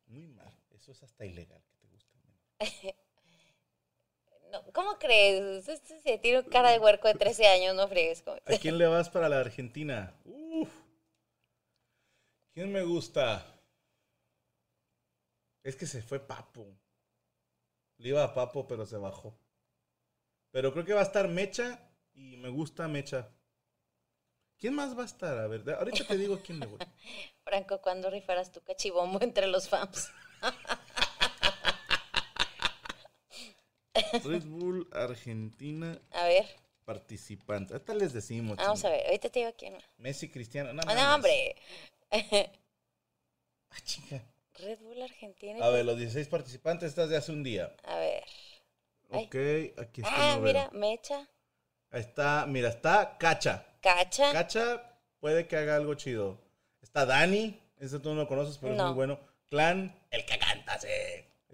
Muy mal. Eso es hasta ilegal que te guste menor. No, ¿Cómo crees? Este se tiene cara de huerco de 13 años, no friegues. como- ¿A quién le vas para la Argentina? Uf. ¿Quién me gusta? Es que se fue Papo. Le iba a Papo, pero se bajó. Pero creo que va a estar Mecha y me gusta Mecha. ¿Quién más va a estar? A ver, ahorita te digo a quién le voy. Franco, ¿cuándo rifarás tu cachibombo entre los fans? Red Bull Argentina A ver, participante. Ahorita les decimos. vamos a ver, ahorita te digo quién. Messi, Cristiano. No, Ah, no, hombre. Ah, chinga. Red Bull Argentina. A ver, los 16 participantes, estas de hace un día. A ver. Ay. Ok, aquí está. Ah, mira, Mecha, Ahí está, mira, está Cacha. Cacha. Cacha puede que haga algo chido. Está Dani, ese tú no lo conoces, pero es muy bueno. Clan, el que canta, sí.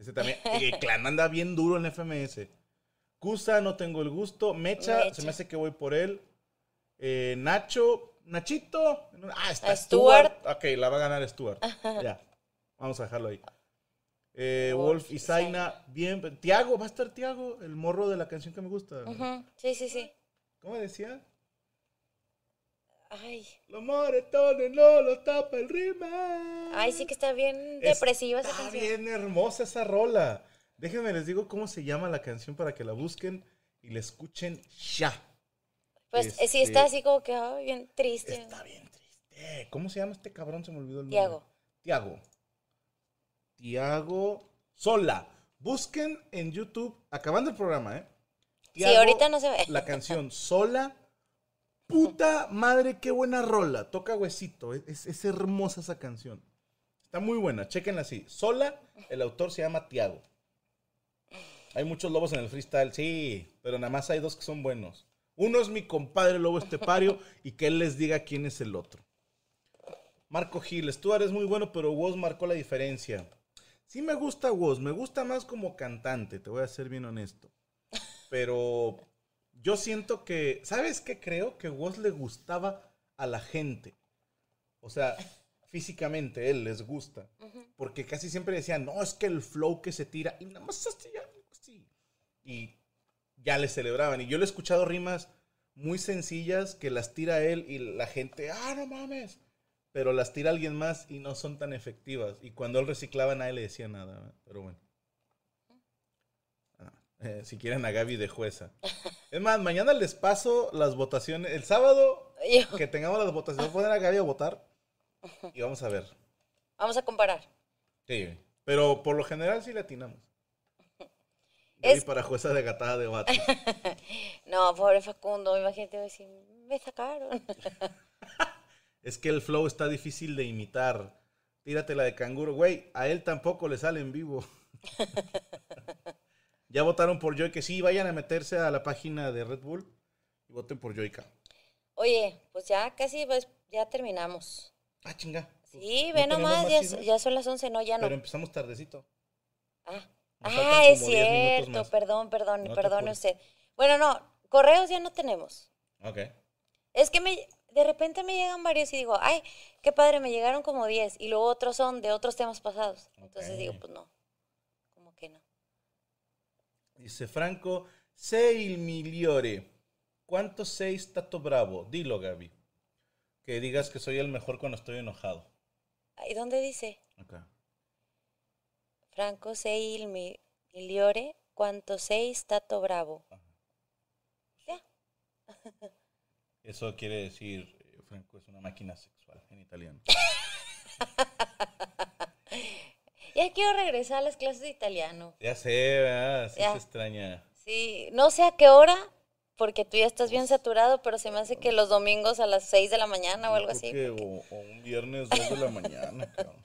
Ese también. Y Clan anda bien duro en FMS. Kusa, no tengo el gusto. Mecha, Mecha. se me hace que voy por él. Eh, Nacho, Nachito. Ah, está Stuart. Stuart. Ok, la va a ganar Stuart. Ya, vamos a dejarlo ahí. Eh, Wolf Wolf y Zaina, bien. Tiago, va a estar Tiago, el morro de la canción que me gusta. Sí, sí, sí. ¿Cómo decía? Ay, Los moretones no los tapa el rima. ay, sí que está bien Es- depresiva esa Está canción. bien hermosa esa rola. Déjenme les digo cómo se llama la canción para que la busquen y la escuchen ya. Pues eh, sí Este- está así como que bien triste. Está bien triste. ¿Cómo se llama este cabrón? Se me olvidó el nombre. Tiago. Tiago. Tiago Sola. Busquen en YouTube, acabando el programa, ¿eh? Sí, ahorita no se ve. La canción Sola. Puta madre, qué buena rola. Toca huesito. Es, hermosa esa canción. Está muy buena. Chequenla así. Sola, el autor se llama Tiago. Hay muchos lobos en el freestyle, sí, pero nada más hay dos que son buenos. Uno es mi compadre Lobo Estepario y que él les diga quién es el otro. Marco Gil, Stuart es muy bueno, pero Woz marcó la diferencia. Sí me gusta Woz, me gusta más como cantante, te voy a ser bien honesto. Pero yo siento que, ¿sabes qué creo? Que Woz le gustaba a la gente. O sea, físicamente él les gusta. Porque casi siempre decían, no, es que el flow que se tira, y nada más así. Y ya le celebraban. Y yo le he escuchado rimas muy sencillas que las tira él y la gente, ah, no mames. Pero las tira alguien más y no son tan efectivas. Y cuando él reciclaba nadie le decía nada. Pero bueno. Eh, si quieren a Gaby de jueza. Es más, mañana les paso las votaciones. El sábado que tengamos las votaciones, voy a poner a Gaby a votar. Y vamos a ver. Vamos a comparar. Sí, pero por lo general sí le atinamos. Gaby Es- para jueza de gatada de vatos. No, pobre Facundo, imagínate decir, me sacaron. Es que el flow está difícil de imitar. Tírate la de canguro. Güey, a él tampoco le sale en vivo. Ya votaron por Joy, que sí, vayan a meterse a la página de Red Bull y voten por Joyka. Oye, pues ya casi pues, ya terminamos. Ah, chinga. Pues, Sí, ¿no ve nomás, más ya, ya son las 11, no, ya no. Pero empezamos tardecito. Ah, Ah, es como 10 minutos cierto, perdón, perdón, No apures. usted. Bueno, no, correos ya no tenemos. Ok. Es que me, de repente me llegan varios y digo, ay, qué padre, me llegaron como 10 y luego otros son de otros temas pasados. Entonces digo, pues no. Dice Franco, Seil Miliore. ¿Cuánto seis Tato Bravo? Dilo, Gaby. Que digas que soy el mejor cuando estoy enojado. ¿Y dónde dice? Acá. Franco Seil mi, Miliore, cuanto seis Tato Bravo. Ya. Eso quiere decir, eh, Franco es una máquina sexual en italiano. Ya quiero regresar a las clases de italiano. Ya sé, ¿verdad? Sí Ya. se extraña. Sí, no sé a qué hora, porque tú ya estás bien saturado, pero se me hace que los domingos a las 6 de la mañana o algo así. que o, o un viernes, dos de la mañana, cabrón.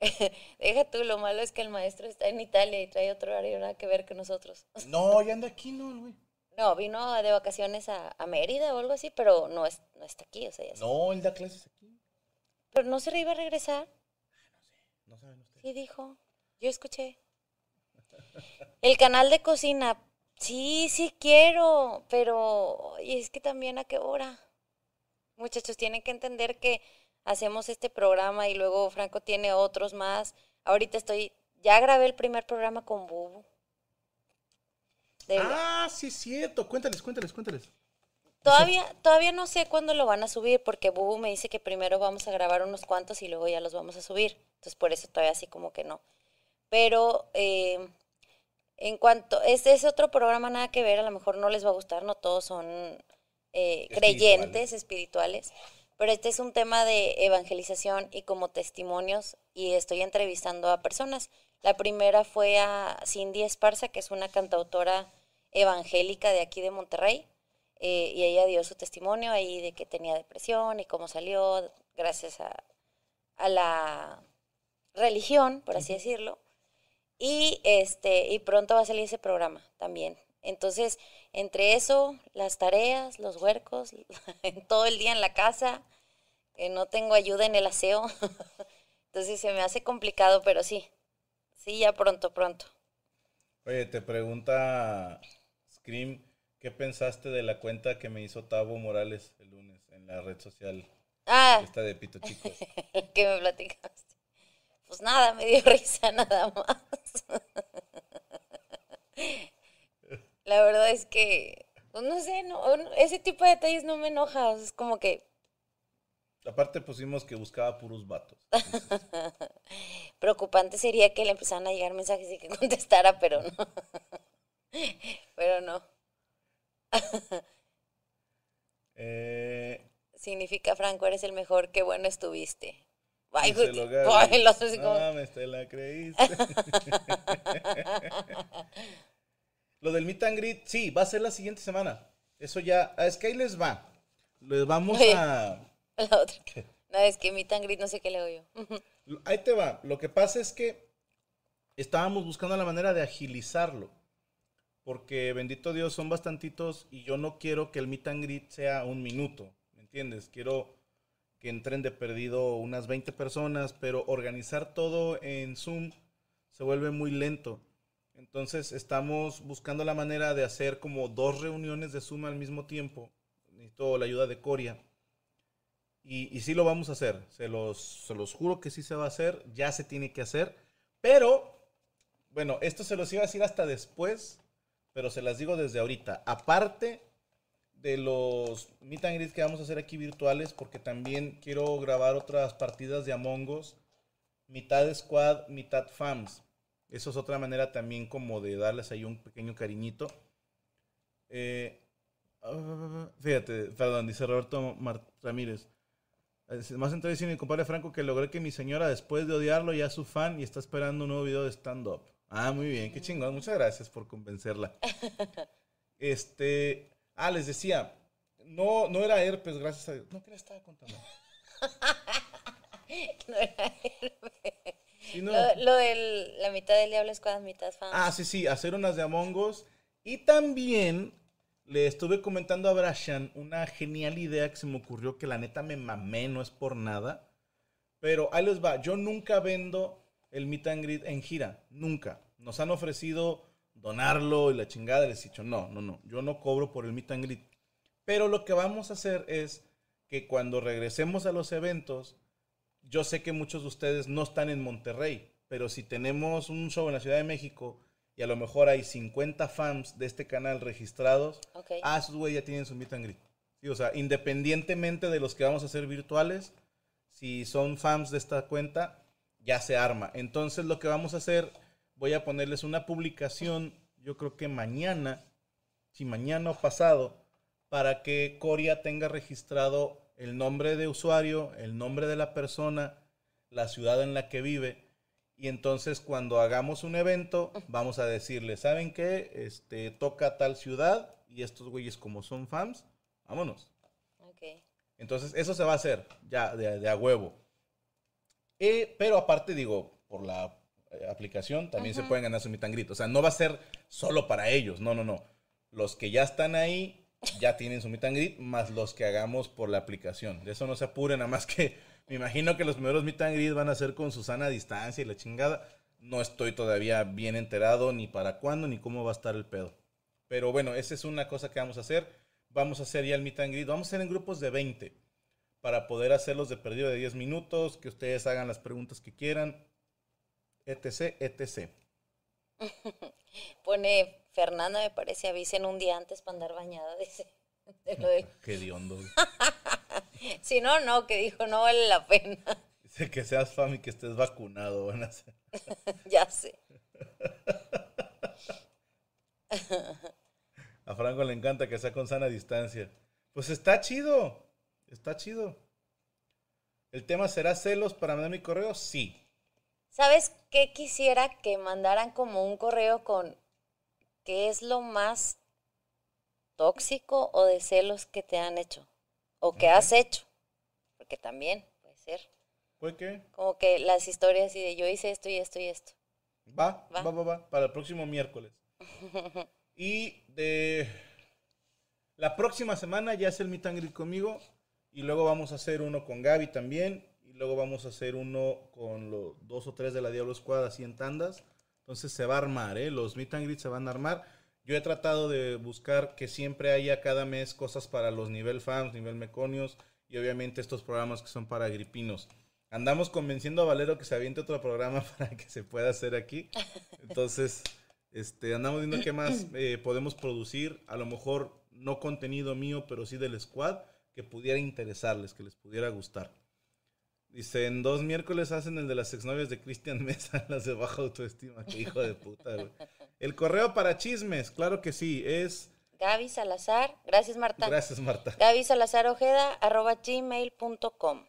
Deja tú, lo malo es que el maestro está en Italia y trae otro horario nada que ver con nosotros. No, ya anda aquí, ¿no, güey? No, vino de vacaciones a, a Mérida o algo así, pero no, es, no está aquí, o sea, ya. No, él da clases aquí. Pero no se iba a regresar. Sí dijo. Yo escuché. El canal de cocina, sí, sí quiero, pero y es que también a qué hora. Muchachos, tienen que entender que hacemos este programa y luego Franco tiene otros más. Ahorita estoy, ya grabé el primer programa con Bubu. Ah, sí, cierto. Cuéntales, cuéntales, cuéntales. Todavía, todavía no sé cuándo lo van a subir, porque Bubu me dice que primero vamos a grabar unos cuantos y luego ya los vamos a subir. Entonces, por eso todavía así como que no. Pero eh, en cuanto, este es otro programa nada que ver, a lo mejor no les va a gustar, no todos son eh, creyentes, espirituales. Pero este es un tema de evangelización y como testimonios y estoy entrevistando a personas. La primera fue a Cindy Esparza, que es una cantautora evangélica de aquí de Monterrey. Eh, y ella dio su testimonio ahí de que tenía depresión y cómo salió gracias a, a la religión, por así decirlo. Y este, y pronto va a salir ese programa también. Entonces, entre eso, las tareas, los huercos, todo el día en la casa, que no tengo ayuda en el aseo. Entonces se me hace complicado, pero sí. Sí, ya pronto, pronto. Oye, te pregunta Scream, ¿qué pensaste de la cuenta que me hizo Tavo Morales el lunes en la red social Ah, esta de Pito Chicos? que me platicaste. Pues nada, me dio risa nada más. La verdad es que, pues no sé, no, ese tipo de detalles no me enoja. o sea, es como que Aparte pusimos que buscaba puros vatos. preocupante sería que le empezaran a llegar mensajes y que contestara, pero no. Pero no. Eh, Significa, Franco, eres el mejor, qué bueno estuviste. Ay, lo ay, como- mames, te la creíste. Lo del meet and greet, sí, va a ser la siguiente semana. Eso ya, es que ahí les va. Les vamos Oye. a... La otra. No, es que mi tangrit no sé qué le hago yo. Ahí te va. Lo que pasa es que estábamos buscando la manera de agilizarlo. Porque bendito Dios, son bastantitos y yo no quiero que el meet and greet sea un minuto. ¿Me entiendes? Quiero que entren de perdido unas 20 personas, pero organizar todo en Zoom se vuelve muy lento. Entonces estamos buscando la manera de hacer como dos reuniones de Zoom al mismo tiempo. Necesito la ayuda de Coria. Y, y sí lo vamos a hacer. Se los, se los juro que sí se va a hacer. Ya se tiene que hacer. Pero, bueno, esto se los iba a decir hasta después. Pero se las digo desde ahorita. Aparte de los meet and greet que vamos a hacer aquí virtuales, porque también quiero grabar otras partidas de Among Us, mitad squad, mitad fans. Eso es otra manera también como de darles ahí un pequeño cariñito. Eh, ah, fíjate, perdón, dice Roberto Ramírez. Más dice mi compadre Franco que logré que mi señora, después de odiarlo, ya es su fan y está esperando un nuevo video de stand-up. Ah, muy bien, qué chingón. Muchas gracias por convencerla. Este. Ah, les decía. No, no era herpes, gracias a Dios. No, ¿qué le estaba contando? No era Sí, no. Lo, lo de la mitad del diablo es mitad fan. Ah, sí, sí, hacer unas de Among Us. Y también le estuve comentando a Brashan una genial idea que se me ocurrió que la neta me mamé, no es por nada. Pero ahí les va, yo nunca vendo el meet and greet en gira, nunca. Nos han ofrecido donarlo y la chingada, les he dicho, no, no, no, yo no cobro por el meet and greet. Pero lo que vamos a hacer es que cuando regresemos a los eventos, yo sé que muchos de ustedes no están en Monterrey, pero si tenemos un show en la Ciudad de México y a lo mejor hay 50 fans de este canal registrados, Ok. ah, esos güey ya tienen su meet and greet. Sí, o sea, independientemente de los que vamos a hacer virtuales, si son fans de esta cuenta, ya se arma. Entonces lo que vamos a hacer, voy a ponerles una publicación, yo creo que mañana, si mañana o pasado, para que Coria tenga registrado el nombre de usuario, el nombre de la persona, la ciudad en la que vive. Y entonces cuando hagamos un evento, vamos a decirle, ¿saben qué? Este, toca tal ciudad y estos güeyes como son fans, vámonos. Ok. Entonces, eso se va a hacer ya de, de a huevo. Eh, pero aparte, digo, por la eh, aplicación también se pueden ganar su greet. O sea, no va a ser solo para ellos. No, no, no. Los que ya están ahí ya tienen su meet and greet, más los que hagamos por la aplicación. De eso no se apuren, nada más que me imagino que los primeros meet and greet van a ser con Susana a distancia y la chingada. No estoy todavía bien enterado ni para cuándo ni cómo va a estar el pedo. Pero bueno, esa es una cosa que vamos a hacer. Vamos a hacer ya el meet and greet. Vamos a hacer en grupos de 20 para poder hacerlos de perdido de 10 minutos, que ustedes hagan las preguntas que quieran, etc, etc. Pone Fernanda, me parece, avisen un día antes para andar bañada, dice. De lo de- Qué diondo. Si no, no, que dijo, no vale la pena. Dice que seas fan y que estés vacunado. Van a ser. ya sé. A Franco le encanta que sea con sana distancia. Pues está chido. Está chido. ¿El tema será celos para mandar mi correo? Sí. ¿Sabes qué quisiera que mandaran como un correo con qué es lo más tóxico o de celos que te han hecho? O que has hecho. Porque también puede ser. ¿Fue qué? Como que las historias y de yo hice esto y esto y esto. Va, va, Va. va, va, para el próximo miércoles. Y de la próxima semana ya es el meet and greet conmigo. Y luego vamos a hacer uno con Gaby también. Y luego vamos a hacer uno con los dos o tres de la Diablo Squad así en tandas. Entonces se va a armar, ¿eh? Los meet and greet se van a armar. Yo he tratado de buscar que siempre haya cada mes cosas para los nivel fans, nivel meconios y obviamente estos programas que son para gripinos. Andamos convenciendo a Valero que se aviente otro programa para que se pueda hacer aquí. Entonces, este, andamos viendo qué más eh, podemos producir. A lo mejor no contenido mío, pero sí del squad que pudiera interesarles, que les pudiera gustar. Dice, en dos miércoles hacen el de las exnovias de Cristian Mesa, las de baja autoestima. Qué hijo de puta, güey. El correo para chismes, claro que sí, es... Gaby Salazar, gracias Marta. Gracias, Marta. Gaby Salazar Ojeda, arroba gmail.com.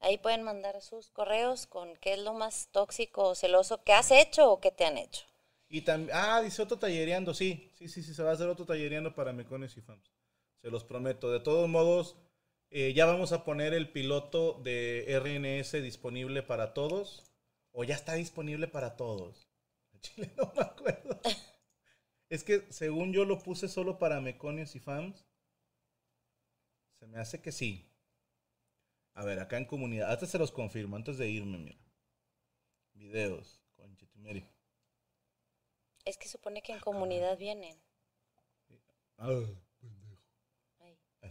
Ahí pueden mandar sus correos con qué es lo más tóxico o celoso que has hecho o que te han hecho. Y también, ah, dice otro tallereando, sí, sí, sí, sí, se va a hacer otro tallereando para mecones y fans. Se los prometo. De todos modos, eh, ya vamos a poner el piloto de RNS disponible para todos. O ya está disponible para todos. Chile no me acuerdo. Es que según yo lo puse solo para meconios y fans. Se me hace que sí. A ver, acá en comunidad. Hasta se los confirmo antes de irme, mira. Videos. Conchetumeri. Es que supone que en comunidad vienen. Ah,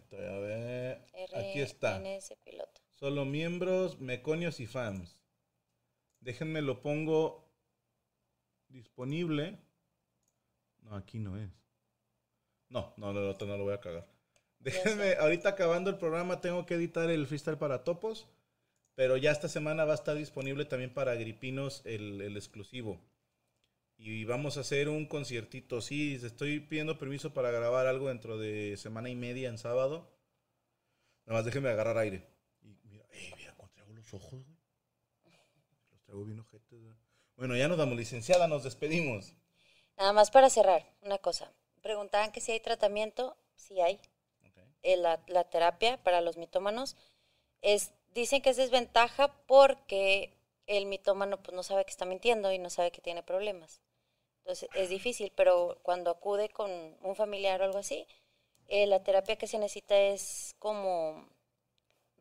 Estoy a ver. Aquí está. Piloto. Solo miembros, meconios y fans. Déjenme lo pongo disponible. No, aquí no es. No, no, no, no, no lo voy a cagar. Déjenme, ahorita acabando el programa tengo que editar el freestyle para topos, pero ya esta semana va a estar disponible también para gripinos el, el exclusivo. Y vamos a hacer un conciertito. Sí, estoy pidiendo permiso para grabar algo dentro de semana y media en sábado. Nada más déjenme agarrar aire. Y mira, eh, mira, cómo traigo los ojos, güey. Los traigo bien ojetes, güey. Bueno, ya nos damos, licenciada, nos despedimos. Nada más para cerrar, una cosa. Preguntaban que si hay tratamiento, sí hay. Eh, la, la terapia para los mitómanos es, dicen que es desventaja porque el mitómano pues no sabe que está mintiendo y no sabe que tiene problemas. Entonces es difícil, pero cuando acude con un familiar o algo así, eh, la terapia que se necesita es como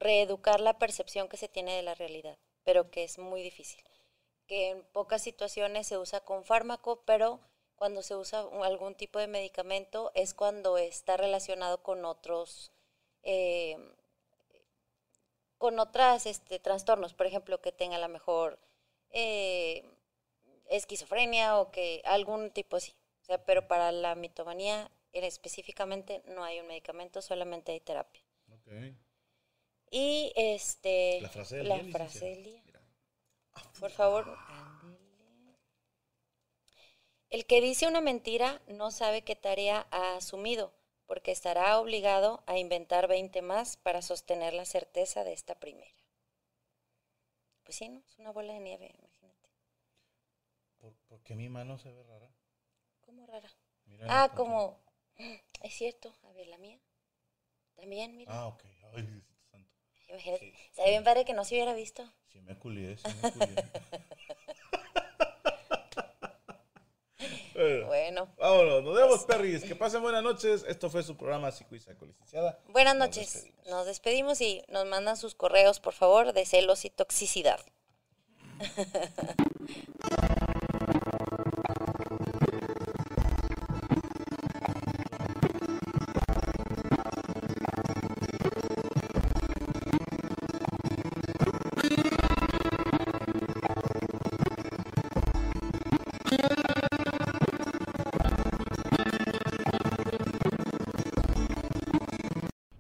reeducar la percepción que se tiene de la realidad, pero que es muy difícil. Que en pocas situaciones se usa con fármaco, pero cuando se usa algún tipo de medicamento es cuando está relacionado con otros, eh, con otras este, trastornos, por ejemplo, que tenga a lo mejor eh, esquizofrenia o que algún tipo así. O sea, pero para la mitomanía en específicamente no hay un medicamento, solamente hay terapia. Y este La frase del la día, frase del día. Mira. Por favor. El que dice una mentira no sabe qué tarea ha asumido, porque estará obligado a inventar 20 más para sostener la certeza de esta primera. Pues sí, ¿no? Es una bola de nieve, imagínate. ¿Por, por qué mi mano se ve rara? ¿Cómo rara? Mira, Ah, como... Es cierto, a ver, la mía. También, mira. Ah, ok. Ay, santo. Imagínate. sí. Bien padre que no se hubiera visto. Sí me culié, sí me culié. Bueno, Bueno. vámonos, nos vemos, perris. Que pasen buenas noches. Esto fue su programa Psico y Saco, licenciada. Buenas Nos noches. despedimos. Nos despedimos y nos mandan sus correos, por favor, de celos y toxicidad.